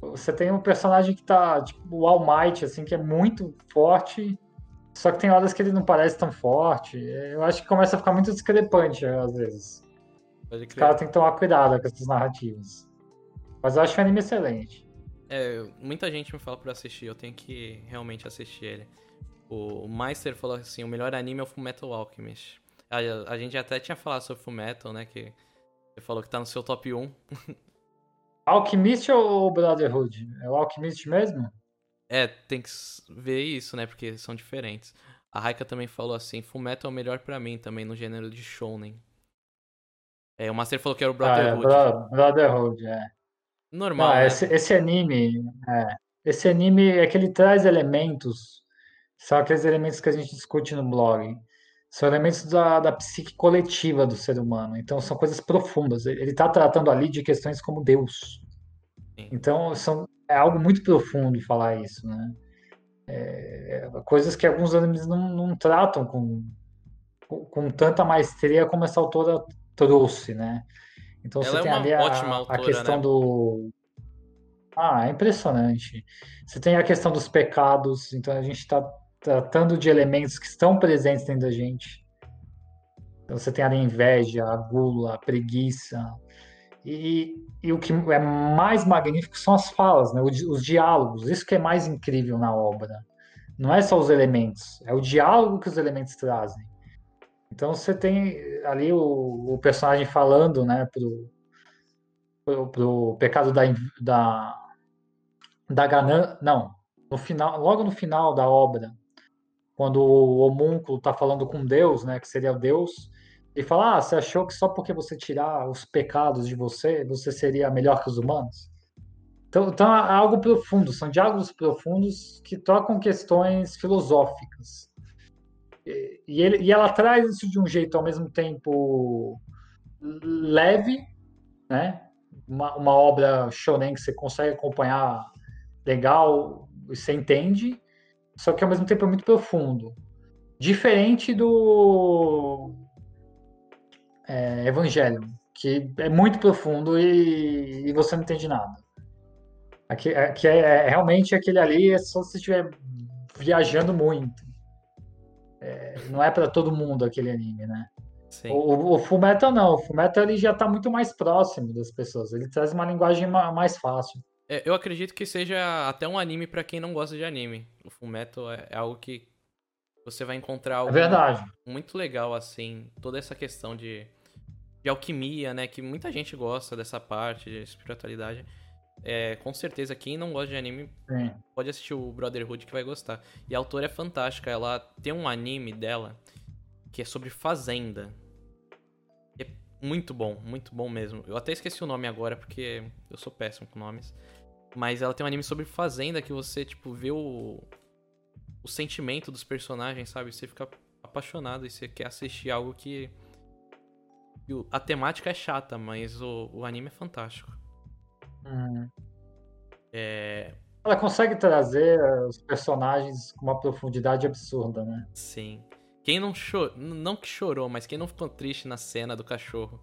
Você tem um personagem que tá, tipo, o All Might, assim, que é muito forte, só que tem horas que ele não parece tão forte. Eu acho que começa a ficar muito discrepante, às vezes. Os caras têm que tomar cuidado com essas narrativas. Mas eu acho o anime excelente. É, muita gente me fala pra assistir, eu tenho que realmente assistir ele. O Meister falou assim, o melhor anime é o Fullmetal Alchemist. A, a gente até tinha falado sobre Fullmetal, né, que você falou que tá no seu top 1. Alchemist ou Brotherhood? É o Alchemist mesmo? É, tem que ver isso, né, porque são diferentes. A Raika também falou assim, Fullmetal é o melhor pra mim também, no gênero de shounen. É, o Master falou que era o Ah, é, Brotherhood. Bro- Brotherhood, é. Normal, Não, né? esse, esse anime, é, esse anime é que ele traz elementos, são aqueles elementos que a gente discute no blog. São elementos da, da psique coletiva do ser humano. Então, são coisas profundas. Ele está tratando ali de questões como Deus. Sim. Então, são, é algo muito profundo falar isso, né? É, coisas que alguns animes não, não tratam com, com, com tanta maestria como essa autora trouxe, né? Então, Ela você é tem ali a, ótima a autora, questão né? do. Ah, é impressionante. Você tem a questão dos pecados, então a gente está tratando de elementos que estão presentes dentro da gente. Então você tem ali a inveja, a gula, a preguiça. E, e o que é mais magnífico são as falas, né? Os, os diálogos. Isso que é mais incrível na obra. Não é só os elementos, é o diálogo que os elementos trazem. Então você tem ali o, o personagem falando, né, pro, pro, pro pecado da, da, da ganância. Não, no final, logo no final da obra, quando o homúnculo está falando com Deus, né, que seria Deus, e fala: Ah, você achou que só porque você tirar os pecados de você, você seria melhor que os humanos? Então, então é algo profundo, são diálogos profundos que tocam questões filosóficas. E, ele, e ela traz isso de um jeito ao mesmo tempo leve, né? Uma, uma obra shonen que você consegue acompanhar legal você entende, só que ao mesmo tempo é muito profundo. Diferente do é, Evangelho, que é muito profundo e, e você não entende nada. Aqui, aqui é, é- realmente aquele ali é só se estiver viajando muito. É, não é para todo mundo aquele anime, né? Sim. O, o Fullmetal não, o Fullmetal ele já tá muito mais próximo das pessoas, ele traz uma linguagem ma- mais fácil. É, eu acredito que seja até um anime pra quem não gosta de anime. O Fullmetal é, é algo que você vai encontrar É algo verdade. muito legal, assim. Toda essa questão de, de alquimia, né? Que muita gente gosta dessa parte de espiritualidade. É, com certeza, quem não gosta de anime Sim. pode assistir o Brotherhood que vai gostar. E a autora é fantástica. Ela tem um anime dela que é sobre fazenda. É muito bom, muito bom mesmo. Eu até esqueci o nome agora porque eu sou péssimo com nomes. Mas ela tem um anime sobre fazenda que você, tipo, vê o, o sentimento dos personagens, sabe? Você fica apaixonado e você quer assistir algo que. A temática é chata, mas o, o anime é fantástico. Hum. É. Ela consegue trazer eh, os personagens com uma profundidade absurda, né? Sim. Quem não chorou. Não que chorou, mas quem não ficou triste na cena do cachorro.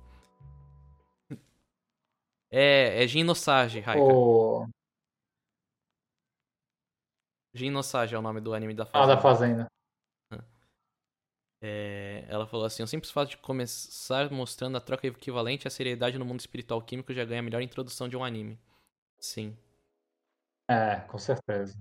É, é Jin no Sage, Raika. O... Jin é o nome do anime da Ah, fazenda. da Fazenda. É, ela falou assim: o simples fato de começar mostrando a troca equivalente à seriedade no mundo espiritual químico já ganha a melhor introdução de um anime. Sim. É, com certeza.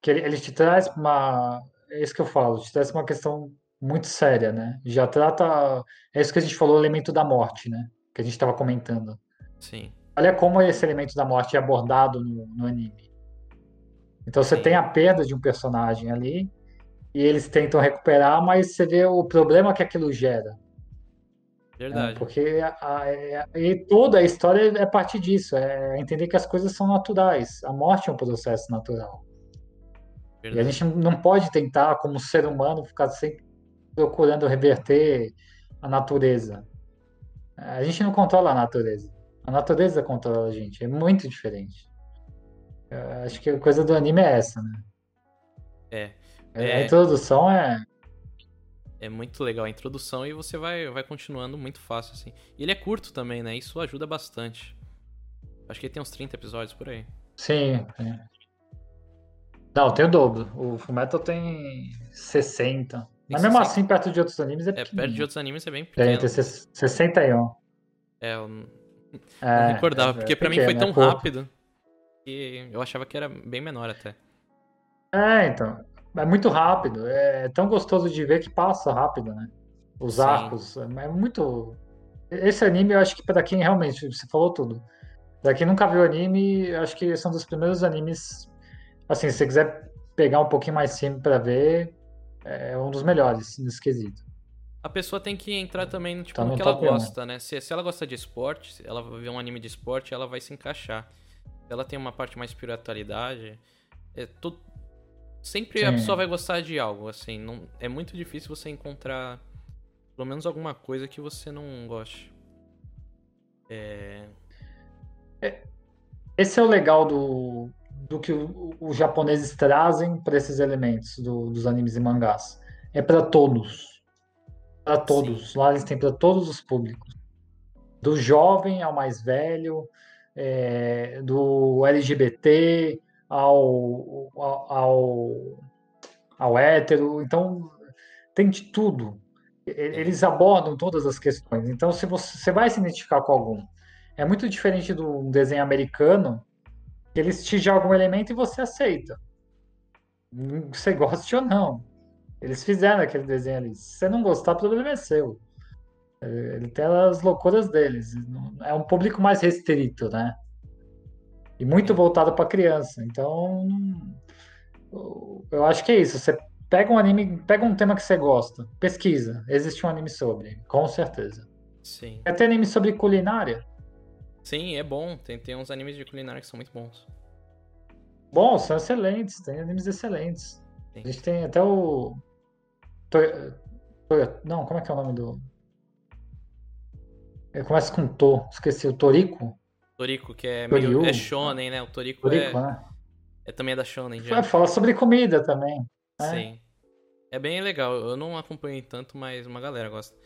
Que ele, ele te traz uma. É isso que eu falo, te traz uma questão muito séria, né? Já trata. É isso que a gente falou, o elemento da morte, né? Que a gente estava comentando. Sim. Olha como esse elemento da morte é abordado no, no anime. Então você Sim. tem a perda de um personagem ali, e eles tentam recuperar, mas você vê o problema que aquilo gera. Verdade. É, porque a, a, e toda a história é a partir disso, é entender que as coisas são naturais. A morte é um processo natural. Verdade. E a gente não pode tentar, como ser humano, ficar sempre procurando reverter a natureza. A gente não controla a natureza. A natureza controla a gente. É muito diferente. Eu acho que a coisa do anime é essa, né? É. é. A introdução é é muito legal a introdução e você vai, vai continuando muito fácil, assim. E ele é curto também, né? Isso ajuda bastante. Acho que ele tem uns 30 episódios por aí. Sim. É. Não, tem o dobro. O Fullmetal tem 60. Tem Mas mesmo 60. assim, perto de outros animes é pequeno. É, perto de outros animes é bem pequeno. Tem, tem 61. É, eu não, é, não recordava, é, porque é pra pequeno, mim foi tão é rápido que eu achava que era bem menor até. É, então. É muito rápido, é tão gostoso de ver que passa rápido, né? Os Sim. arcos, é muito. Esse anime, eu acho que para quem realmente, você falou tudo. Pra quem nunca viu anime, eu acho que são dos primeiros animes. Assim, se você quiser pegar um pouquinho mais simples para ver, é um dos melhores nesse quesito. A pessoa tem que entrar também tipo, tá no, que ela gosta, né? Se, se ela gosta de esporte, ela ver um anime de esporte, ela vai se encaixar. Se ela tem uma parte mais espiritualidade, é, tudo, Sempre Sim. a pessoa vai gostar de algo, assim. Não, é muito difícil você encontrar pelo menos alguma coisa que você não goste. É... é esse é o legal do, do que os japoneses trazem para esses elementos do, dos animes e mangás. É para todos. Para todos. Sim. Lá eles têm para todos os públicos. Do jovem ao mais velho, é, do LGBT, ao, ao, ao hétero. Então, tem de tudo. Eles abordam todas as questões. Então, se você, você vai se identificar com algum, é muito diferente do desenho americano, que eles te jogam um elemento e você aceita. Você goste ou não. Eles fizeram aquele desenho ali. Se você não gostar, o problema é seu. Ele tem as loucuras deles. É um público mais restrito, né? E muito voltado para criança. Então, eu acho que é isso. Você pega um anime, pega um tema que você gosta, pesquisa. Existe um anime sobre, com certeza. Sim. Ter anime sobre culinária? Sim, é bom. Tem, tem uns animes de culinária que são muito bons. Bom, são excelentes. Tem animes excelentes. Sim. A gente tem até o. Não, como é que é o nome do. Ele começa com To, esqueci, o Toriko. Toriko, que é meio. É shonen, né? O Toriko, Toriko é. Né? É também é da shonen. Já. Fala sobre comida também. Né? Sim. É bem legal. Eu não acompanhei tanto, mas uma galera gosta.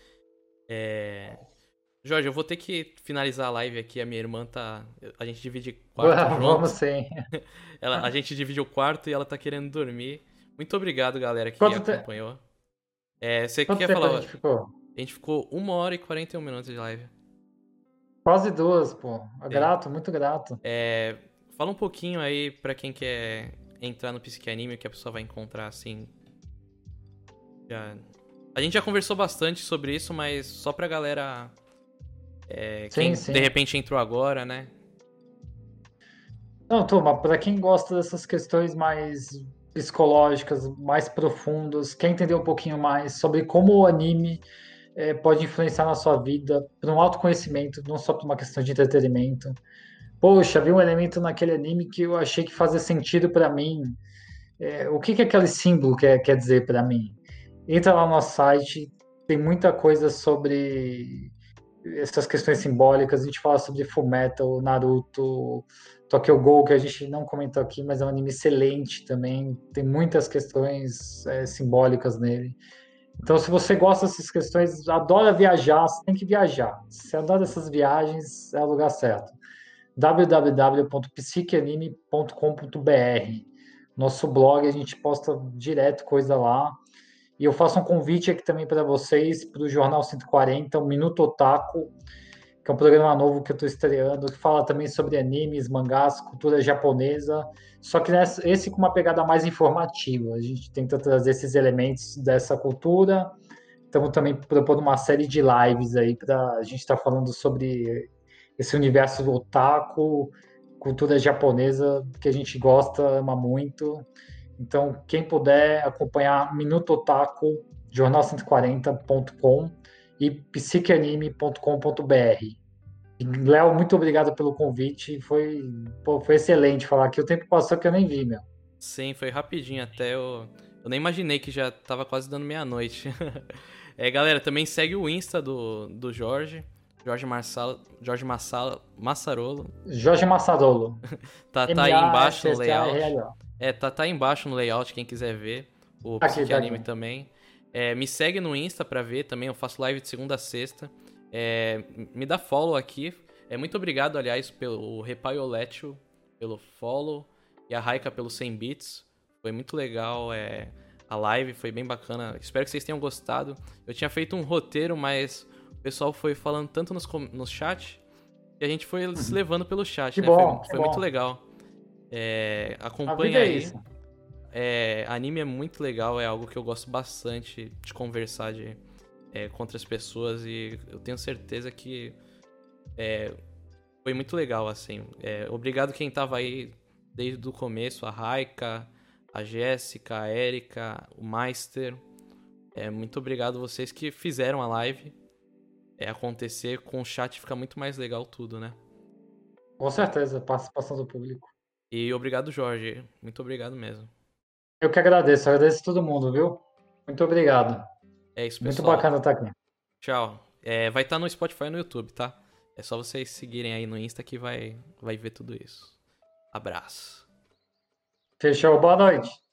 É... Jorge, eu vou ter que finalizar a live aqui. A minha irmã tá. A gente divide quarto. Vamos sim. ela, a gente divide o quarto e ela tá querendo dormir. Muito obrigado, galera, que Quanto acompanhou. Te... É, você Quanto quer falar? A gente ficou? A gente ficou uma hora e 41 minutos de live. Quase duas, pô. É. Grato, muito grato. É, fala um pouquinho aí para quem quer entrar no Psique Anime, que a pessoa vai encontrar assim. Já... A gente já conversou bastante sobre isso, mas só pra galera. É, sim, quem sim. de repente entrou agora, né? Não, turma, pra quem gosta dessas questões mais psicológicas, mais profundas, quer entender um pouquinho mais sobre como o anime é, pode influenciar na sua vida para um autoconhecimento, não só para uma questão de entretenimento. Poxa, vi um elemento naquele anime que eu achei que fazia sentido para mim. É, o que, que aquele símbolo quer, quer dizer para mim? Entra lá no nosso site, tem muita coisa sobre essas questões simbólicas. A gente fala sobre Fullmetal, Naruto, Tokyo Ghoul, que a gente não comentou aqui, mas é um anime excelente também. Tem muitas questões é, simbólicas nele. Então, se você gosta dessas questões, adora viajar, você tem que viajar. Se você adora essas viagens, é o lugar certo. www.psiqueanime.com.br Nosso blog, a gente posta direto coisa lá. E eu faço um convite aqui também para vocês, para o Jornal 140, o Minuto Otaku, que é um programa novo que eu estou estreando, que fala também sobre animes, mangás, cultura japonesa, só que esse com uma pegada mais informativa. A gente tenta trazer esses elementos dessa cultura. Estamos também propondo uma série de lives aí para a gente estar tá falando sobre esse universo do otaku, cultura japonesa que a gente gosta, ama muito. Então, quem puder acompanhar Minuto Otaku, jornal140.com e psiqueanime.com.br. Léo, muito obrigado pelo convite. Foi, pô, foi excelente falar aqui. O tempo passou que eu nem vi, meu. Sim, foi rapidinho até. Eu, eu nem imaginei que já tava quase dando meia-noite. é, galera, também segue o Insta do, do Jorge. Jorge Marçal, Jorge Massala, Massarolo. Jorge Massarolo. tá, tá aí embaixo no layout. É, tá, tá aí embaixo no layout, quem quiser ver. O Psique tá Anime também. É, me segue no Insta pra ver também, eu faço live de segunda a sexta. É, me dá follow aqui. É, muito obrigado, aliás, pelo Repaioletio, pelo follow. E a Raika pelo 100 bits. Foi muito legal é, a live, foi bem bacana. Espero que vocês tenham gostado. Eu tinha feito um roteiro, mas o pessoal foi falando tanto nos, no chat que a gente foi se uhum. levando pelo chat, né? Bom, foi, foi muito legal. É, acompanha é aí. É, anime é muito legal, é algo que eu gosto bastante de conversar de, é, com outras pessoas e eu tenho certeza que é, foi muito legal, assim. É, obrigado quem tava aí desde o começo, a Raika, a Jéssica, a Erika, o Meister. É, muito obrigado vocês que fizeram a live é, acontecer. Com o chat fica muito mais legal tudo, né? Com certeza, participação do público. E obrigado, Jorge. Muito obrigado mesmo. Eu que agradeço, agradeço todo mundo, viu? Muito obrigado. É isso, pessoal. Muito bacana estar aqui. Tchau. É, vai estar no Spotify e no YouTube, tá? É só vocês seguirem aí no Insta que vai, vai ver tudo isso. Abraço. Fechou. Boa noite.